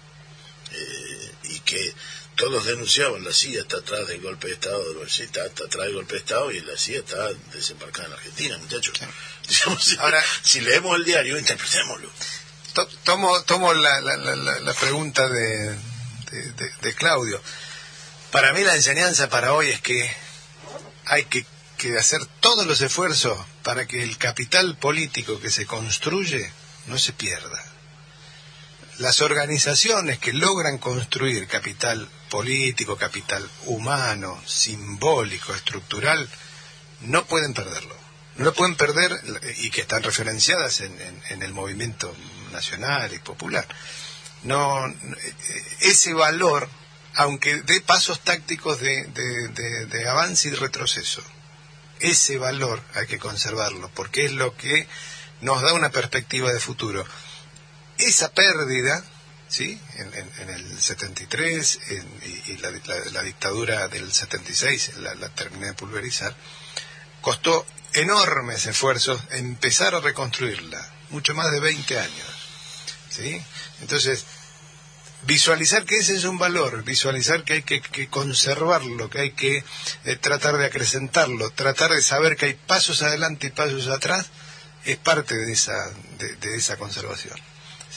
Eh, y que todos denunciaban, la CIA está atrás del golpe de Estado, sí, está, está atrás del golpe de Estado y la CIA está desembarcada en Argentina, muchachos. (laughs) Digamos, Ahora- si leemos el diario, interpretémoslo. To- tomo tomo la, la, la- la- la pregunta de, de- de- de Claudio. Para mí la enseñanza para hoy es que hay que, que hacer todos los esfuerzos para que el capital político que se construye no se pierda. Las organizaciones que logran construir capital político, capital humano, simbólico, estructural, no pueden perderlo. No lo pueden perder y que están referenciadas en, el movimiento nacional y popular. No, eh, ese valor, aunque dé pasos tácticos de avance y retroceso, ese valor hay que conservarlo, porque es lo que nos da una perspectiva de futuro. Esa pérdida, ¿sí? En, el 73 en- y, y la, la- dictadura del 76 la, la terminé de pulverizar, costó enormes esfuerzos empezar a reconstruirla, mucho más de 20 años. ¿sí? Entonces, visualizar que ese es un valor, visualizar que hay que, conservarlo, que hay que eh, tratar de acrecentarlo, tratar de saber que hay pasos adelante y pasos atrás, es parte de esa, de esa conservación.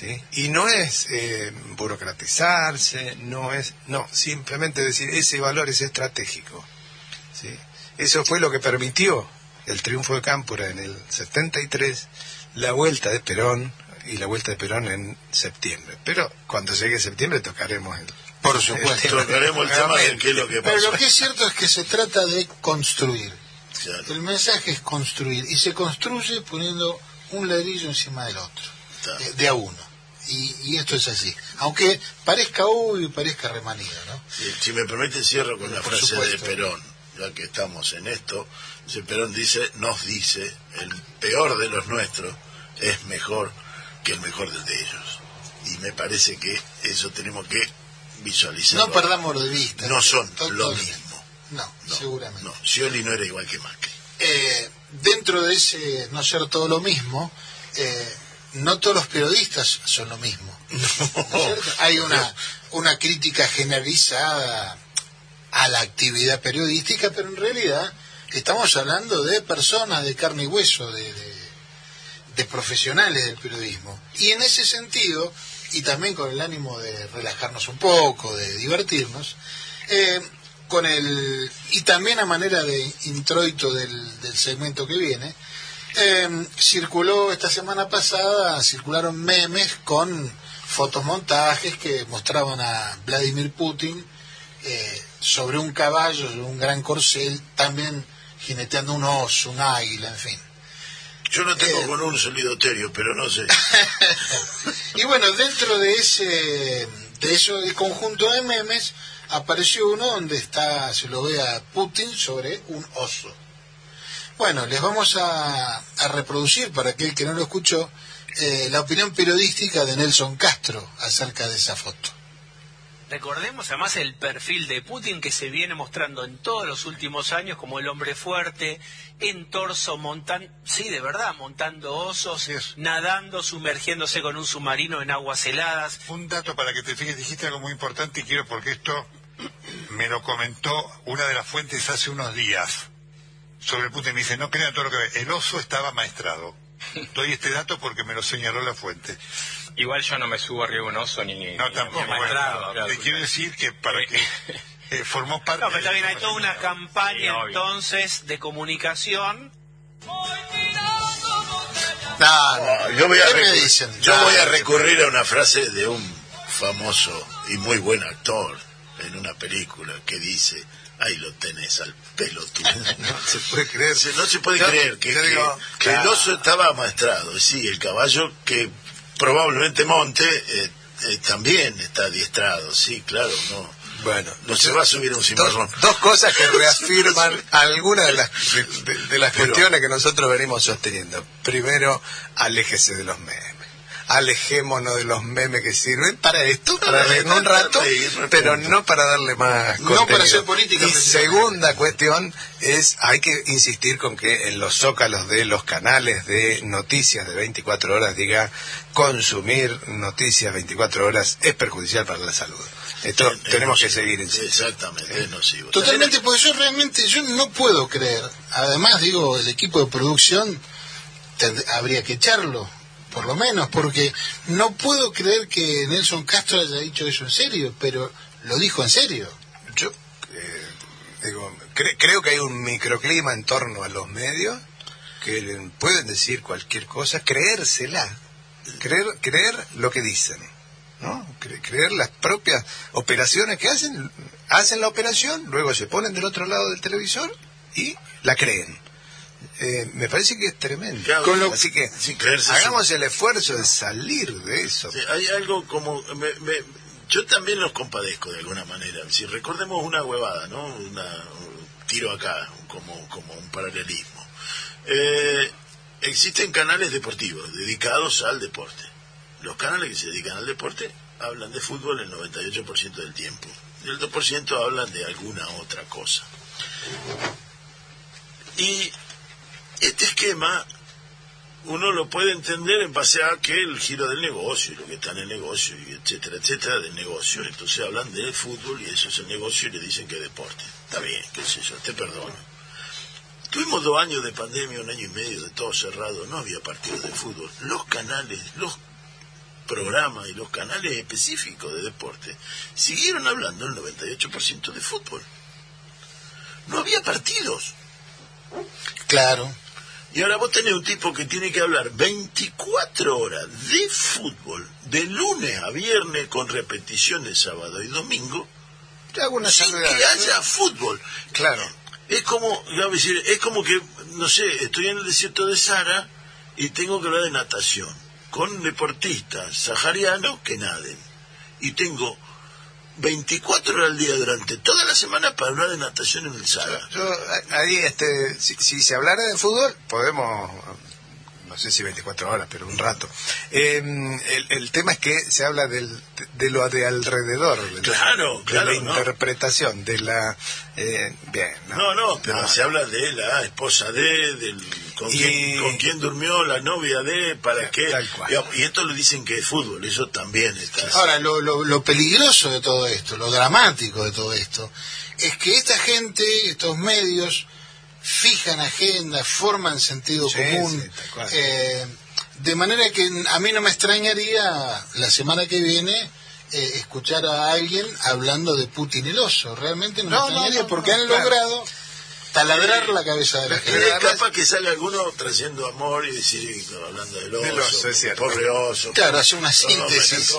¿Sí? Y no es eh, burocratizarse, no es, no, simplemente decir ese valor es estratégico. ¿sí? Eso fue lo que permitió el triunfo de Cámpora en el 73, la vuelta de Perón y la vuelta de Perón en septiembre. Pero cuando llegue septiembre tocaremos el... Por supuesto. (laughs) Tocaremos el tema de qué es lo que Pero pasó. lo que es cierto es que se trata de construir. Claro, El mensaje es construir y se construye poniendo un ladrillo encima del otro, eh, de a uno. Y, y esto es así. Aunque parezca obvio y parezca remanido, ¿no? Si, si me permite, cierro con la frase supuesto. de Perón, ya que estamos en esto. Dice, Perón dice, nos dice, el peor de los nuestros es mejor que el mejor de ellos. Y me parece que eso tenemos que visualizar. No perdamos de vista. No son lo mismo. No, No, seguramente. No, Scioli no era igual que Macri. Eh, dentro de ese no ser todo lo mismo, eh, no todos los periodistas son lo mismo. (laughs) Hay una, una crítica generalizada a la actividad periodística, pero en realidad estamos hablando de personas de carne y hueso, de, de- de profesionales del periodismo. Y en ese sentido, y también con el ánimo de relajarnos un poco, de divertirnos, eh, con el y también a manera de introito del, del segmento que viene, eh, circuló esta semana pasada, circularon memes con fotomontajes que mostraban a Vladimir Putin eh, sobre un caballo, sobre un gran corcel, también jineteando un oso, un águila, en fin. Yo no tengo Eh. con un solidoterio, pero no sé. (laughs) y bueno, dentro de ese de eso el conjunto de memes apareció uno donde está se lo ve a Putin sobre un oso. Bueno, les vamos a, a reproducir para aquel que no lo escuchó eh, la opinión periodística de Nelson Castro acerca de esa foto. Recordemos además el perfil de Putin que se viene mostrando en todos los últimos años como el hombre fuerte, en torso, montando, sí, de verdad, montando osos, nadando, sumergiéndose con un submarino en aguas heladas. Un dato para que te fijes, dijiste algo muy importante y quiero porque esto me lo comentó una de las fuentes hace unos días sobre Putin. Me dice, no crean todo lo que ve. El oso estaba maestrado. (laughs) Doy este dato porque me lo señaló la fuente. Igual yo no me subo arriba de un oso ni... No, ni- tampoco. ni bueno, maestrado, claro. te quiero decir que para que (laughs) eh, formó parte... No, pero está bien, hay toda una campaña entonces de comunicación. No, Yo voy a, ¿Qué me recurrir- dicen? yo No, voy a no, recurrir a una frase de un famoso y muy buen actor en una película que dice, ahí lo tenés al pelotudo. (laughs) No se puede creer. Se- no se puede creer que, yo que- digo, que el oso estaba amaestrado. Sí, el caballo que probablemente monte eh, eh, también está adiestrado. Sí, claro, no. Bueno, No se va a subir a un cimarrón. dos cosas que (laughs) reafirman algunas de las, (laughs) de, las Pero- cuestiones que nosotros venimos sosteniendo. Primero, aléjese de los memes. Alejémonos de los memes que sirven para esto, para reírnos un rato, pero no para darle más No para contenido. hacer política, Y segunda cuestión es, hay que insistir con que en los zócalos de los canales de noticias de 24 horas diga consumir noticias 24 horas es perjudicial para la salud. Esto tenemos que seguir insistiendo. Exactamente, es nocivo. Totalmente, porque yo realmente yo no puedo creer. Además, digo, el equipo de producción habría que echarlo, por lo menos, porque no puedo creer que Nelson Castro haya dicho eso en serio, pero lo dijo en serio. Yo eh, digo, cre- creo que hay un microclima en torno a los medios que pueden decir cualquier cosa, creérsela, creer, creer lo que dicen, ¿no? Cre- creer las propias operaciones que hacen, hacen la operación, luego se ponen del otro lado del televisor y la creen. Eh, me parece que es tremendo. Claro, Con lo- Así que hagamos el esfuerzo de salir de eso. Sí, hay algo como... me- me- yo también los compadezco de alguna manera. Si recordemos una huevada, ¿no? Una, un tiro acá, como, como un paralelismo. Eh, existen canales deportivos dedicados al deporte. Los canales que se dedican al deporte hablan de fútbol el 98% del tiempo. Y el 2% hablan de alguna otra cosa. Y este esquema uno lo puede entender en base a que el giro del negocio y lo que está en el negocio y etcétera etcétera del negocio. Entonces hablan de fútbol y eso es el negocio y le dicen que es deporte. Está bien qué sé yo te perdono. Tuvimos dos años de pandemia un año y medio de todo cerrado no había partidos de fútbol. Los canales los programas y los canales específicos de deporte siguieron hablando el 98% de fútbol. No había partidos. Claro. Y ahora vos tenés un tipo que tiene que hablar 24 horas de fútbol, de lunes a viernes, con repeticiones sábado y domingo, Te hago una sin que haya fútbol. Claro. Es como, decir, es como que, no sé, estoy en el desierto de Sahara y tengo que hablar de natación, con deportistas saharianos que naden. Y tengo 24 horas al día durante toda la semana para hablar de natación en el Sahara. Yo, ahí, este, si, si se hablara de fútbol, podemos, no sé si 24 horas, pero un rato. Eh, el, el tema es que se habla del, de, lo de alrededor, de, Claro, de claro, la ¿no? interpretación, de la... eh, bien, ¿no? No, no, pero No. se habla de la esposa de, del, con, Y- quién, con quién durmió la novia de, para Sí, qué. tal cual. Digamos, Y esto le dicen que es fútbol, eso también está. Ahora, lo, lo, lo peligroso de todo esto, lo dramático de todo esto, es que esta gente, estos medios, fijan agendas, forman sentido Sí, común, sí, eh, de manera que a mí no me extrañaría la semana que viene eh, escuchar a alguien hablando de Putin el oso. Realmente no, me No, extrañaría no, porque han claro. logrado taladrar la cabeza de la Pero gente. es capaz que sale alguno trayendo amor y decir, y hablando del oso, Del oso, es cierto. pobre oso. Claro, hace una síntesis.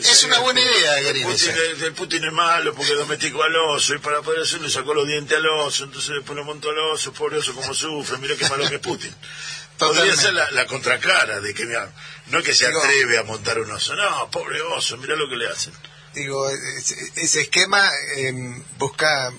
Es una buena idea, es- el Putin es malo porque domesticó al oso y para poder le sacó los dientes al oso, entonces después lo montó al oso, pobre oso como sufre, mira qué malo que es Putin. (laughs) Podría ser la, la contracara de que mira, no es que se Digo- atreve a montar un oso, no, pobre oso, mira lo que le hacen. Digo, ese, ese esquema eh, busca,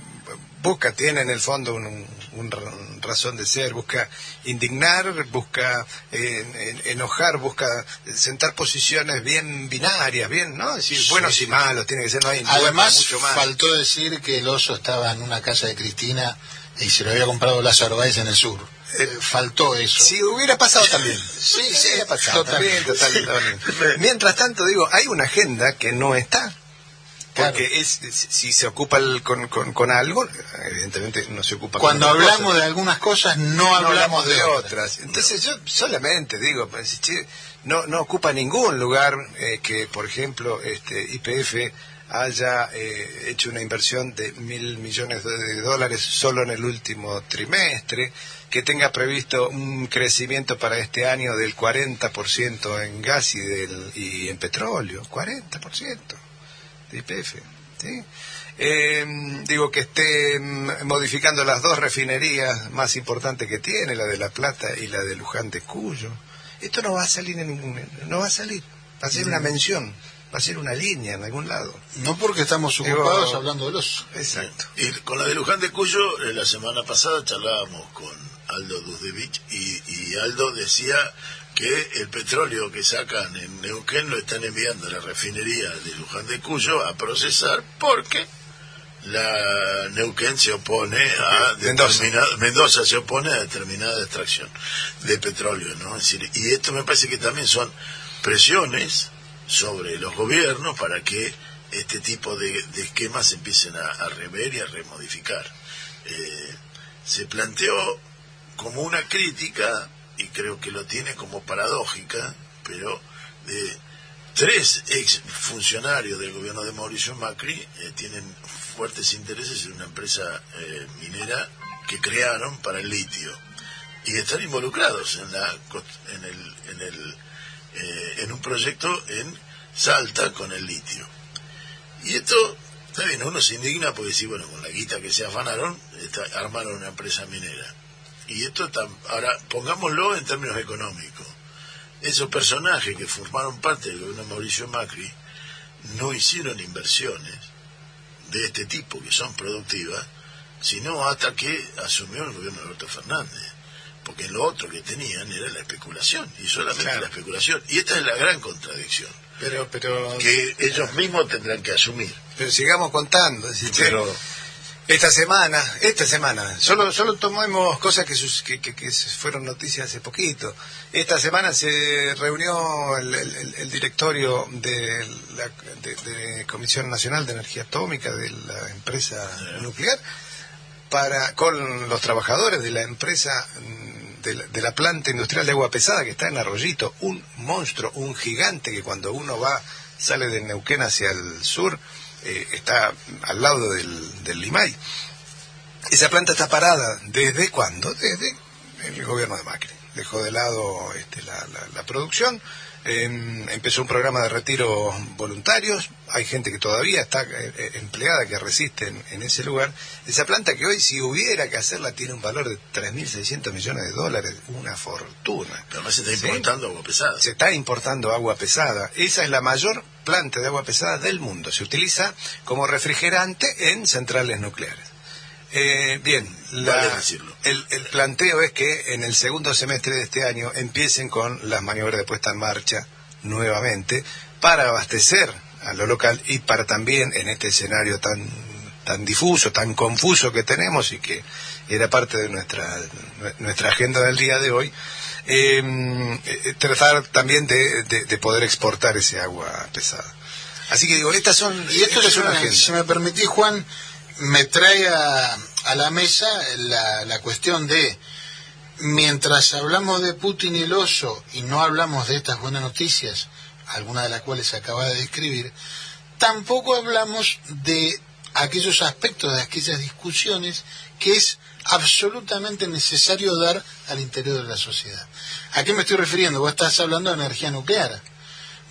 busca, tiene en el fondo un, un ra- razón de ser, busca indignar, busca eh, en- enojar, busca sentar posiciones bien binarias, bien, ¿no? Es decir, Sí, buenos sí. y malos, tiene que ser, no hay Además, mucho más. faltó decir que el oso estaba en una casa de Cristina y se lo había comprado Lázaro Báez en el sur. Eh, faltó eso. Si hubiera pasado también. Sí, sí, ha pasado. Totalmente, totalmente. Mientras tanto, digo, hay una agenda que no está. Porque es, es- si se ocupa el- con, con, con algo, evidentemente no se ocupa Cuando con hablamos cosas. de algunas cosas, no, no hablamos de, otras. otras. Entonces yo solamente digo, pues, che, no, no ocupa ningún lugar eh, que, por ejemplo, este IPF haya eh, hecho una inversión de mil millones de, dólares solo en el último trimestre, que tenga previsto un crecimiento para este año del 40% en gas y, del, y en petróleo, 40% de IPF. ¿sí? Eh, digo que esté mm, modificando las dos refinerías más importantes que tiene, la de La Plata y la de Luján de Cuyo. Esto no va a salir en ningún, no va a salir, va a ser una mención, va a ser una línea en algún lado. No porque estamos Digo- ocupados hablando del oso. Exacto. Y con la de Luján de Cuyo, eh, la semana pasada charlábamos con Aldo Duzdevich y, y Aldo decía que el petróleo que sacan en Neuquén lo están enviando a la refinería de Luján de Cuyo a procesar porque la Neuquén se opone a Mendoza. determinada- Mendoza se opone a determinada extracción de petróleo, ¿no? Es decir, y esto me parece que también son presiones sobre los gobiernos para que este tipo de, de esquemas se empiecen a, a rever y a remodificar. Eh, se planteó como una crítica, y creo que lo tiene como paradójica, pero de tres ex funcionarios del gobierno de Mauricio Macri eh, tienen fuertes intereses en una empresa eh, minera que crearon para el litio y están involucrados en la en el en el eh, en un proyecto en Salta con el litio. Y esto está bien uno se indigna porque sí bueno con la guita que se afanaron está- armaron una empresa minera y esto está, ahora pongámoslo en términos económicos esos personajes que formaron parte del gobierno de Mauricio Macri no hicieron inversiones de este tipo que son productivas, sino hasta que asumió el gobierno de Alberto Fernández. Porque lo otro que tenían era la especulación, y solamente Claro. la especulación. Y esta es la gran contradicción, Pero, pero, que ellos mismos tendrán que asumir. pero sigamos contando. es decir, Pero Esta semana, esta semana, solo solo tomemos cosas que, sus- que, que- que fueron noticias hace poquito. Esta semana se reunió el, el- el- el directorio de la de- de Comisión Nacional de Energía Atómica de la empresa nuclear para con los trabajadores de la empresa mm, de la, de la planta industrial de agua pesada que está en Arroyito, un monstruo, un gigante que cuando uno va sale de Neuquén hacia el sur eh, está al lado del, del Limay. Esa planta está parada. ¿Desde cuándo? Desde el gobierno de Macri. Dejó de lado este, la, la- la producción. em, empezó un programa de retiro voluntarios. Hay gente que todavía está eh, eh, empleada, que resiste en, en ese lugar. Esa planta que hoy, si hubiera que hacerla, tiene un valor de 3.600 millones de dólares. Una fortuna. además se está ¿Sí? importando agua pesada. Se está importando agua pesada. Esa es la mayor planta de agua pesada del mundo. Se utiliza como refrigerante en centrales nucleares. Eh, bien, la- Vale el, el planteo es que en el segundo semestre de este año empiecen con las maniobras de puesta en marcha nuevamente para abastecer a lo local y para también en este escenario tan tan difuso, tan confuso que tenemos y que era parte de nuestra nuestra agenda del día de hoy, eh, eh, tratar también de, de- de poder exportar ese agua pesada. Así que digo, estas son Y esto, si, una agenda. si me permitís, Juan, me trae a, a la mesa la, la cuestión de, mientras hablamos de Putin y el oso y no hablamos de estas buenas noticias, algunas de las cuales se acaba de describir, tampoco hablamos de aquellos aspectos de aquellas discusiones que es absolutamente necesario dar al interior de la sociedad. ¿A qué me estoy refiriendo? Vos estás hablando de energía nuclear.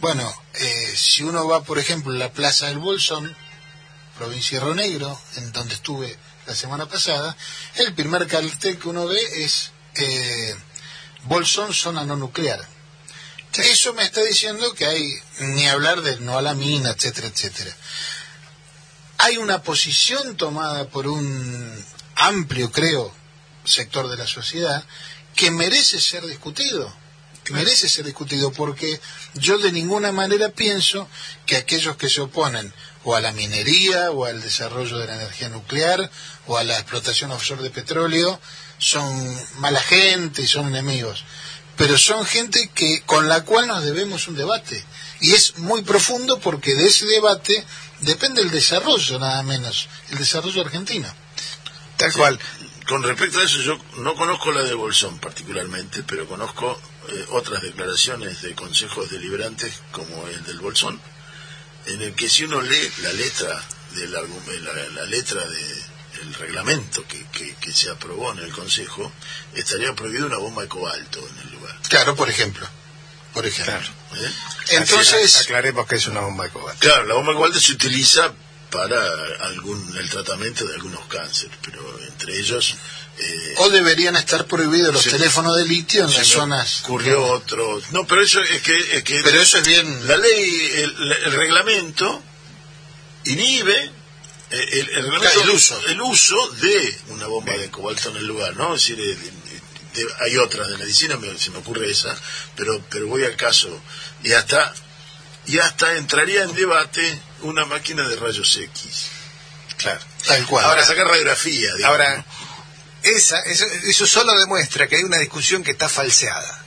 Bueno, eh, si uno va, por ejemplo, a la Plaza del Bolsón, provincia de Río Negro, en donde estuve la semana pasada, el primer cartel que uno ve es eh, Bolsón zona no nuclear. Eso me está diciendo que hay, ni hablar de no a la mina, etcétera, etcétera. Hay una posición tomada por un amplio, creo, sector de la sociedad que merece ser discutido merece ser discutido porque yo de ninguna manera pienso que aquellos que se oponen o a la minería o al desarrollo de la energía nuclear o a la explotación offshore de petróleo son mala gente y son enemigos. Pero son gente que con la cual nos debemos un debate. Y es muy profundo porque de ese debate depende el desarrollo nada menos el desarrollo argentino Tal cual. Con respecto a eso, yo no conozco la de Bolsón particularmente, pero conozco eh, otras declaraciones de consejos deliberantes como el del Bolsón, en el que si uno lee la letra del argu- la, la letra de el reglamento que, que, que se aprobó en el Consejo, estaría prohibido una bomba de cobalto en el lugar. claro por ejemplo por ejemplo ¿eh? entonces aclaremos que es una bomba de cobalto. Claro, la bomba de cobalto se utiliza para algún el tratamiento de algunos cánceres, pero entre ellos eh, o deberían estar prohibidos los teléfonos de litio en las zonas ocurrió otro no pero eso es que, es que pero eso es bien la ley el, el reglamento inhibe eh, el, el reglamento- el uso. el uso de una bomba de cobalto en el lugar no es decir eh, de- hay otras de medicina, me- se me ocurre esa, pero, pero voy al caso. Y hasta, y hasta entraría en debate una máquina de rayos X. Claro. Tal cual. Para sacar radiografía, digamos, Ahora, ¿no? esa, eso, eso solo demuestra que hay una discusión que está falseada.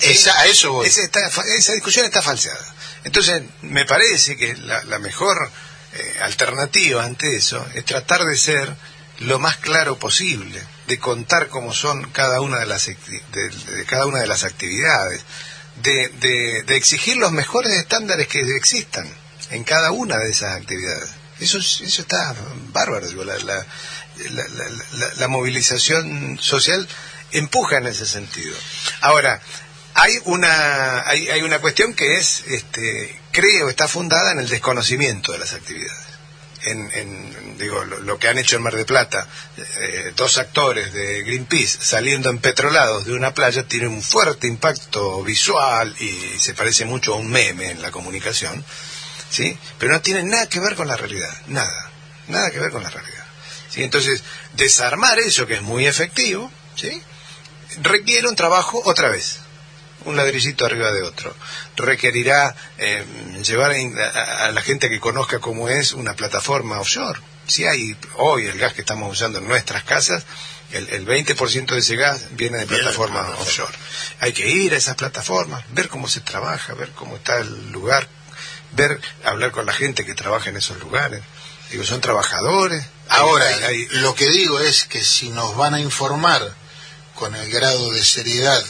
Esa- a eso voy. Esa, está- esa discusión está falseada. Entonces, me parece que la, la mejor eh, alternativa ante eso es tratar de ser lo más claro posible, de contar cómo son cada una de las, de, de cada una de las actividades, de, de- de exigir los mejores estándares que existan en cada una de esas actividades. Eso, es- eso está bárbaro. digo, la, la- la- la- movilización social empuja en ese sentido. Ahora, hay una, hay, hay una cuestión que es, este, creo, está fundada en el desconocimiento de las actividades. En, en, digo, lo, lo que han hecho en Mar de Plata, eh, dos actores de Greenpeace saliendo empetrolados de una playa tiene un fuerte impacto visual y se parece mucho a un meme en la comunicación, ¿sí? Pero no tiene nada que ver con la realidad, nada, nada que ver con la realidad. ¿sí? Entonces, desarmar eso que es muy efectivo, ¿sí? requiere un trabajo otra vez, un ladrillito arriba de otro. Requerirá eh, llevar a la gente que conozca cómo es una plataforma offshore. Si hay hoy el gas que estamos usando en nuestras casas, el, el 20% de ese gas viene de plataformas offshore. Hay que ir a esas plataformas, ver cómo se trabaja, ver cómo está el lugar, ver, hablar con la gente que trabaja en esos lugares. Digo, son trabajadores. Ahora, Hay- hay- lo que digo es que si nos van a informar con el grado de seriedad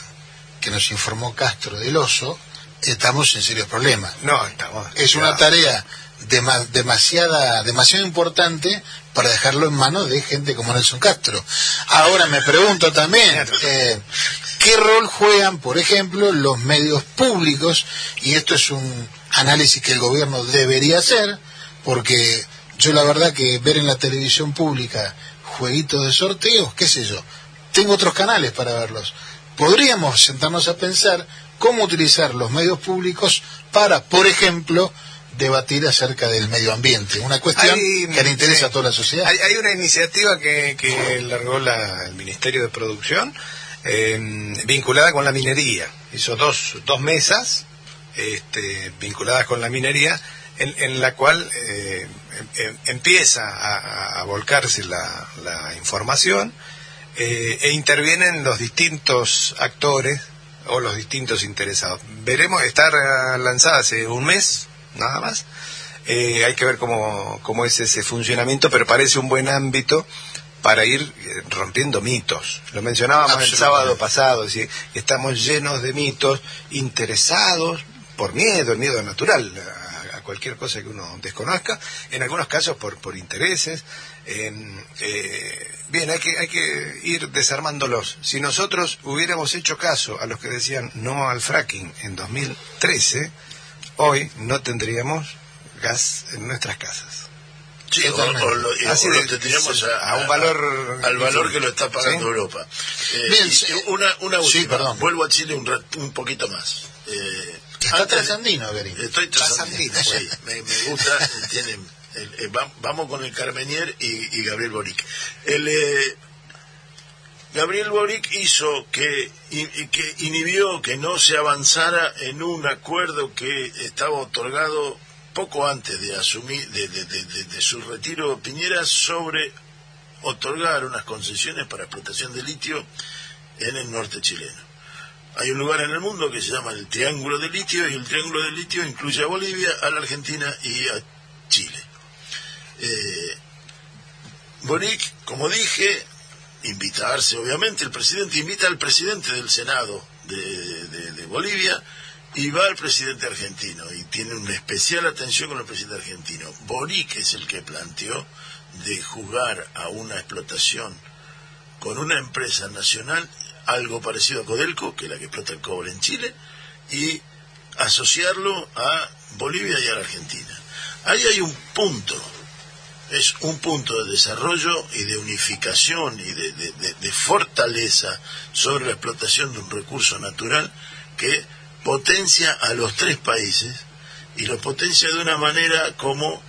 que nos informó Castro del Oso, estamos en serios problemas. no, estamos. Es una tarea dema- demasiada, demasiado importante para dejarlo en manos de gente como Nelson Castro. Ahora me pregunto también, eh, ¿qué rol juegan, por ejemplo, los medios públicos? Y esto es un análisis que el gobierno debería hacer, porque yo la verdad que ver en la televisión pública jueguitos de sorteos, qué sé yo, tengo otros canales para verlos. Podríamos sentarnos a pensar cómo utilizar los medios públicos para, por ejemplo, debatir acerca del medio ambiente, una cuestión Hay, que le interesa sí. a toda la sociedad. Hay, hay una iniciativa que, que largó la- el Ministerio de Producción eh, vinculada con la minería. Hizo dos, dos mesas este, vinculadas con la minería en, en la cual eh, em- em- empieza a, volcarse la, información eh, e intervienen los distintos actores o los distintos interesados. Veremos, estar lanzada hace un mes, nada más. Eh, hay que ver cómo, cómo es ese funcionamiento, pero parece un buen ámbito para ir eh, rompiendo mitos. Lo mencionábamos el sábado pasado, es decir, estamos llenos de mitos interesados por miedo, el miedo natural a, a cualquier cosa que uno desconozca, en algunos casos por, por intereses. en, eh, bien, hay que, hay que ir desarmándolos. Si nosotros hubiéramos hecho caso a los que decían no al fracking en 2013, hoy no tendríamos gas en nuestras casas. Sí, o, Totalmente. o lo, Así o lo de- tendríamos a, a un valor- al valor que lo está pagando ¿Sí? Europa. Eh, Bien, y- una, una Sí, última, perdón. vuelvo a Chile un, un poquito más. Eh, Está trasandino. Estoy trasandino, sí, me, me gusta, tienen, el- eh, va- vamos con el Carmenier y, y Gabriel Boric. El, eh, Gabriel Boric hizo que, que inhibió que no se avanzara en un acuerdo que estaba otorgado poco antes de asumir de, su retiro Piñera sobre otorgar unas concesiones para explotación de litio en el norte chileno. Hay un lugar en el mundo que se llama el Triángulo de Litio y el Triángulo de Litio incluye a Bolivia, a la Argentina y a Chile. Eh, Boric, como dije, invitarse, obviamente, el presidente invita al presidente del Senado de Bolivia y va al presidente argentino y tiene una especial atención con el presidente argentino. Boric es el que planteó de jugar a una explotación con una empresa nacional, algo parecido a Codelco, que es la que explota el cobre en Chile, y asociarlo a Bolivia y a la Argentina. Ahí hay un punto, es un punto de desarrollo y de unificación y de- de- de fortaleza sobre la explotación de un recurso natural que potencia a los tres países y los potencia de una manera como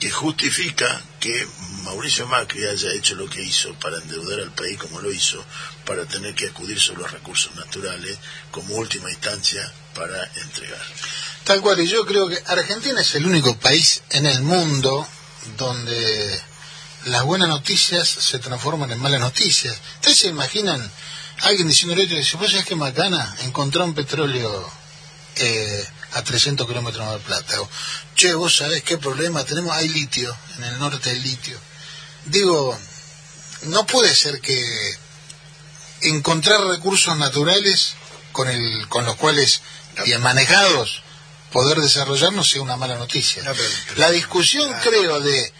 que justifica que Mauricio Macri haya hecho lo que hizo para endeudar al país como lo hizo, para tener que acudir sobre los recursos naturales como última instancia para entregar. Tal cual, y yo creo que Argentina es el único país en el mundo donde las buenas noticias se transforman en malas noticias. ¿Ustedes se imaginan alguien diciendo ahorita, dice, vos sabés que Macana encontró un petróleo eh, a 300 kilómetros de Plata? O, che, vos sabés qué problema tenemos, hay litio, en el norte hay litio. Digo, no puede ser que encontrar recursos naturales con, el, con los cuales, bien manejados, poder desarrollarnos sea una mala noticia. No, pero- pero- La discusión, creo, de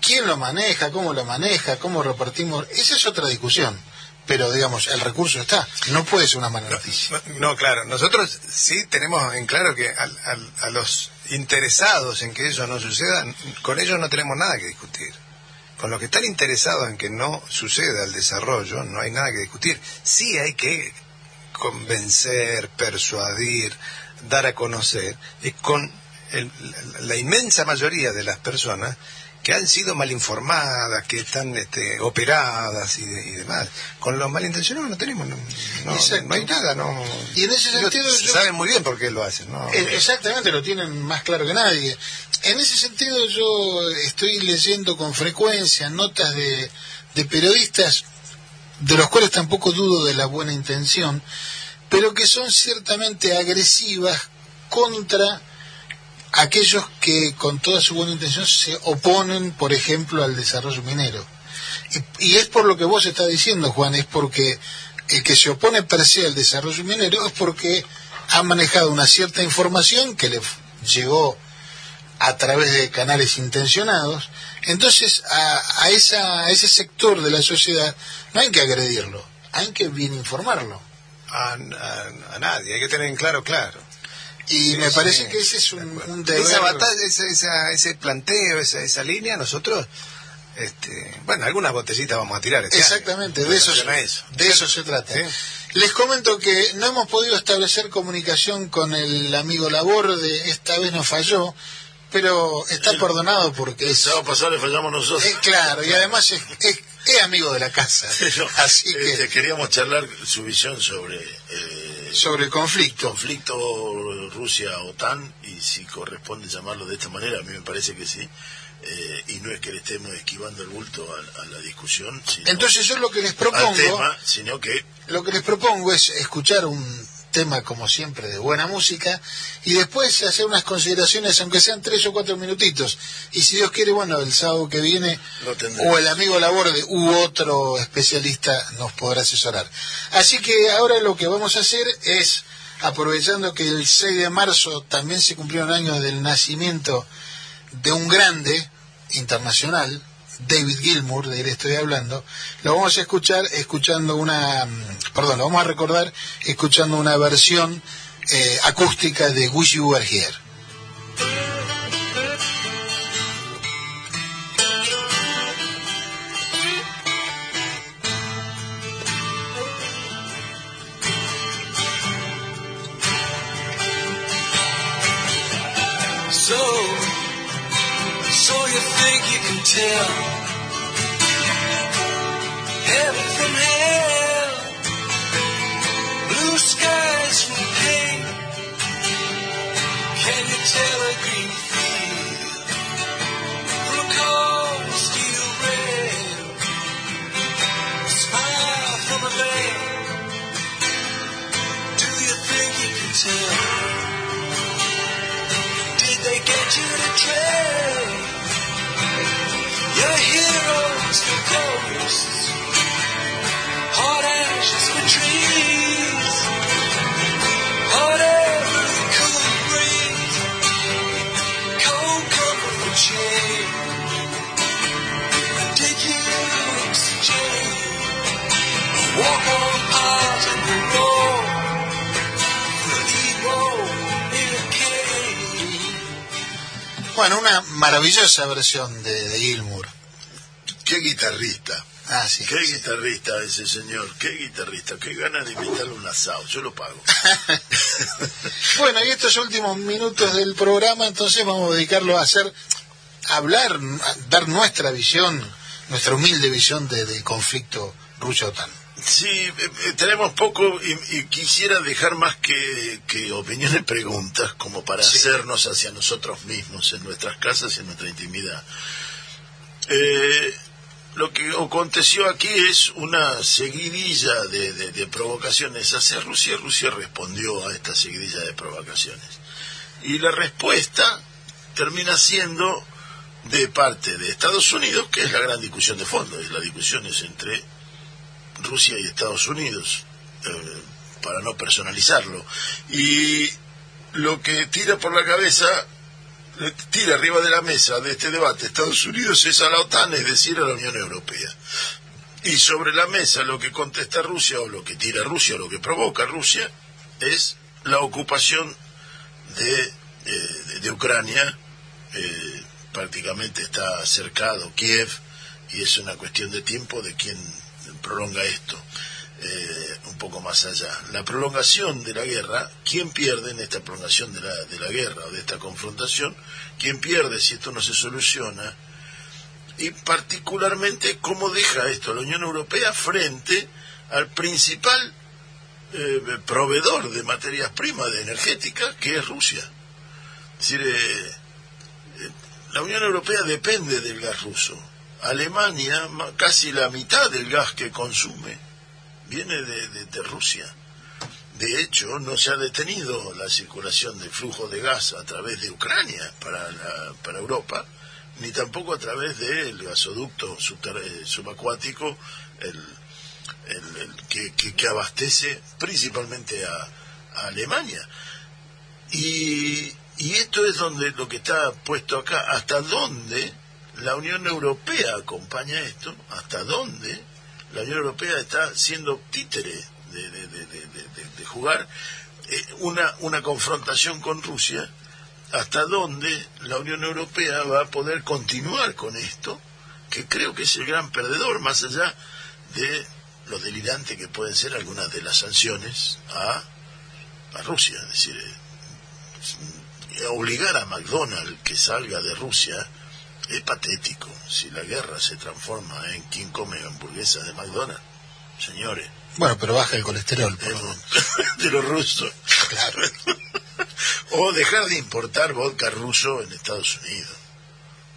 quién lo maneja, cómo lo maneja, cómo repartimos, esa es otra discusión. Pero, digamos, el recurso está. No puede ser una mala noticia. No, claro, nosotros sí tenemos en claro que al- al- a los interesados en que eso no suceda, con ellos no tenemos nada que discutir. Con los que están interesados en que no suceda el desarrollo, no hay nada que discutir. Sí hay que convencer, persuadir, dar a conocer, y con el- la inmensa mayoría de las personas que han sido mal informadas, que están este, operadas y, de- y demás. Con los malintencionados no tenemos, no, no- hay nada, no. Y en ese Ellos sentido yo- saben muy bien por qué lo hacen, ¿no? Eh, Exactamente, lo tienen más claro que nadie. En ese sentido yo estoy leyendo con frecuencia notas de, de periodistas, de los cuales tampoco dudo de la buena intención, pero que son ciertamente agresivas contra aquellos que con toda su buena intención se oponen, por ejemplo, al desarrollo minero. Y, es por lo que vos estás diciendo, Juan, es porque el que se opone per se al desarrollo minero es porque ha manejado una cierta información que le llegó a través de canales intencionados. Entonces, a, a esa, a ese sector de la sociedad no hay que agredirlo, hay que bien informarlo. A, a- a nadie, hay que tener en claro, claro. Y Sí, me sí, parece que ese es un, un deber. Esa batalla, esa, esa- ese planteo, esa, esa línea, nosotros, este, bueno, algunas botellitas vamos a tirar. este Exactamente, año, de eso, eso. de eso se trata. Sí. Les comento que no hemos podido establecer comunicación con el amigo Laborde, esta vez nos falló, pero está perdonado porque El sábado pasado le fallamos nosotros. es claro, y además es, es- es amigo de la casa. Pero, Así que, este, queríamos charlar su visión sobre eh, sobre el conflicto. conflicto Rusia-OTAN y si corresponde llamarlo de esta manera, a mí me parece que sí. eh, y no es que le estemos esquivando el bulto a, a la discusión, sino Entonces yo lo que les propongo, tema, sino que lo que les propongo es escuchar un tema como siempre de buena música y después hacer unas consideraciones aunque sean tres o cuatro minutitos y si Dios quiere bueno el sábado que viene o el amigo Laborde u otro especialista nos podrá asesorar. Así que ahora lo que vamos a hacer es, aprovechando que el 6 de marzo también se cumplieron años del nacimiento de un grande internacional, David Gilmour, de él estoy hablando, lo vamos a escuchar escuchando una, mm, perdón, lo vamos a recordar escuchando una versión eh, acústica de Wish You Were Here. You think you can tell heaven from hell, blue skies from pain? Can you tell a green field from a steel rail? A smile from a veil. Do you think you can tell? Did they get you to trail your heroes for ghosts, hot ashes for trees, the cool breeze, cold for you walk on piles and the road Bueno, una maravillosa versión de, de Gilmour. qué guitarrista. Ah, sí. Qué guitarrista ese señor, qué guitarrista, qué ganas de invitarle un asado, yo lo pago. (laughs) Bueno, y estos últimos minutos del programa, entonces vamos a dedicarlo a hacer hablar, dar nuestra visión, nuestra humilde visión de- del conflicto Rusia-OTAN. Sí, eh, eh, tenemos poco y, y quisiera dejar más que, que opiniones, (laughs) preguntas, como para hacernos hacia nosotros mismos, en nuestras casas y en nuestra intimidad. Eh, lo que aconteció aquí es una seguidilla de, de- de provocaciones hacia Rusia. Rusia respondió a esta seguidilla de provocaciones. Y la respuesta termina siendo de parte de Estados Unidos, que es la gran discusión de fondo, y la discusión es entre Rusia y Estados Unidos, eh, para no personalizarlo. Y lo que tira por la cabeza, tira arriba de la mesa de este debate Estados Unidos es a la OTAN, es decir, a la Unión Europea. Y sobre la mesa lo que contesta Rusia, o lo que tira Rusia, o lo que provoca Rusia, es la ocupación de, eh, de, de Ucrania. eh, prácticamente está cercado Kiev, y es una cuestión de tiempo de quién prolonga esto eh, un poco más allá. La prolongación de la guerra, ¿quién pierde en esta prolongación de la, de la guerra o de esta confrontación? ¿Quién pierde si esto no se soluciona? Y particularmente, ¿cómo deja esto la Unión Europea frente al principal eh, proveedor de materias primas de energética, que es Rusia? Es decir, eh, eh, la Unión Europea depende del gas ruso. Alemania, ma- casi la mitad del gas que consume viene de, Rusia. De hecho, no se ha detenido la circulación de flujo de gas a través de Ucrania para, la- para Europa, ni tampoco a través del gasoducto eh, subacuático el, el- que- que abastece principalmente a, a Alemania. Y, y esto es donde lo que está puesto acá, hasta dónde la Unión Europea acompaña esto, hasta dónde la Unión Europea está siendo títere de, jugar eh, una, una confrontación con Rusia, hasta dónde la Unión Europea va a poder continuar con esto, que creo que es el gran perdedor, más allá de lo delirante que pueden ser algunas de las sanciones a, a Rusia. Es decir, eh, obligar a McDonald's que salga de Rusia es patético. Si la guerra se transforma en quien come hamburguesas de McDonald's, señores, Bueno, pero baja el colesterol. por (laughs) de los rusos. Claro. (laughs) o dejar de importar vodka ruso en Estados Unidos.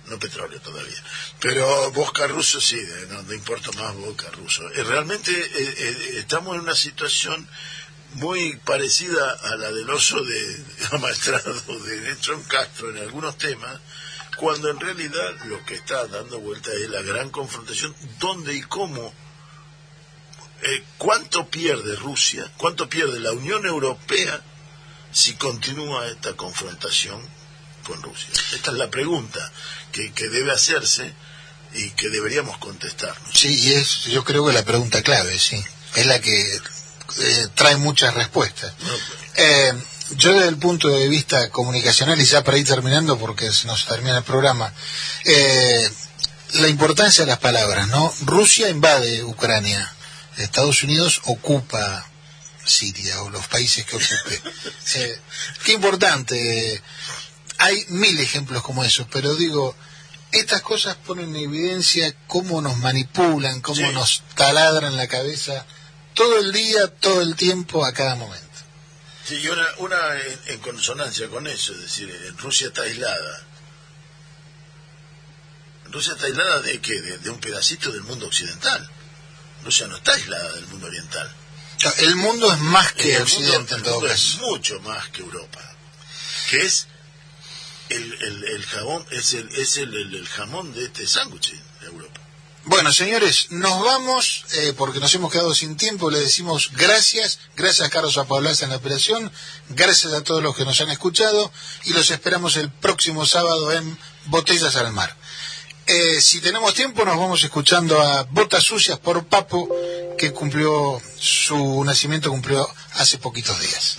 No petróleo todavía. Pero vodka ruso sí, de- no, no importa más vodka ruso. Eh, realmente eh, eh, estamos en una situación muy parecida a la del oso de (laughs) amaestrado de Nelson Castro en algunos temas, cuando en realidad lo que está dando vuelta es la gran confrontación, dónde y cómo eh, ¿cuánto pierde Rusia, cuánto pierde la Unión Europea si continúa esta confrontación con Rusia? Esta es la pregunta que, que debe hacerse y que deberíamos contestarnos. Sí, y es, yo creo que la pregunta clave, sí. Es la que eh, trae muchas respuestas. Eh, yo desde el punto de vista comunicacional, y ya para ir terminando, porque se nos termina el programa, eh, la importancia de las palabras, ¿no? Rusia invade Ucrania, Estados Unidos ocupa Siria o los países que ocupe. (laughs) Eh, qué importante. Hay mil ejemplos como esos, pero digo, estas cosas ponen en evidencia cómo nos manipulan, cómo Sí. nos taladran la cabeza todo el día, todo el tiempo, a cada momento. Sí, y una, una en, en consonancia con eso, es decir, Rusia está aislada. Rusia está aislada de qué? De, de un pedacito del mundo occidental. Rusia no está aislada del mundo oriental. El mundo es más que El Occidente mundo- en el mundo caso. es mucho más que Europa. Que es el, el, el jabón, es el, es el, el- el jamón de este sándwich de Europa. Bueno, señores, nos vamos eh, porque nos hemos quedado sin tiempo. Le decimos gracias, gracias a Carlos Apablaza en la operación, gracias a todos los que nos han escuchado y los esperamos el próximo sábado en Botellas al Mar. Eh, si tenemos tiempo, nos vamos escuchando a Botas Sucias por Papo, que cumplió su nacimiento, cumplió hace poquitos días.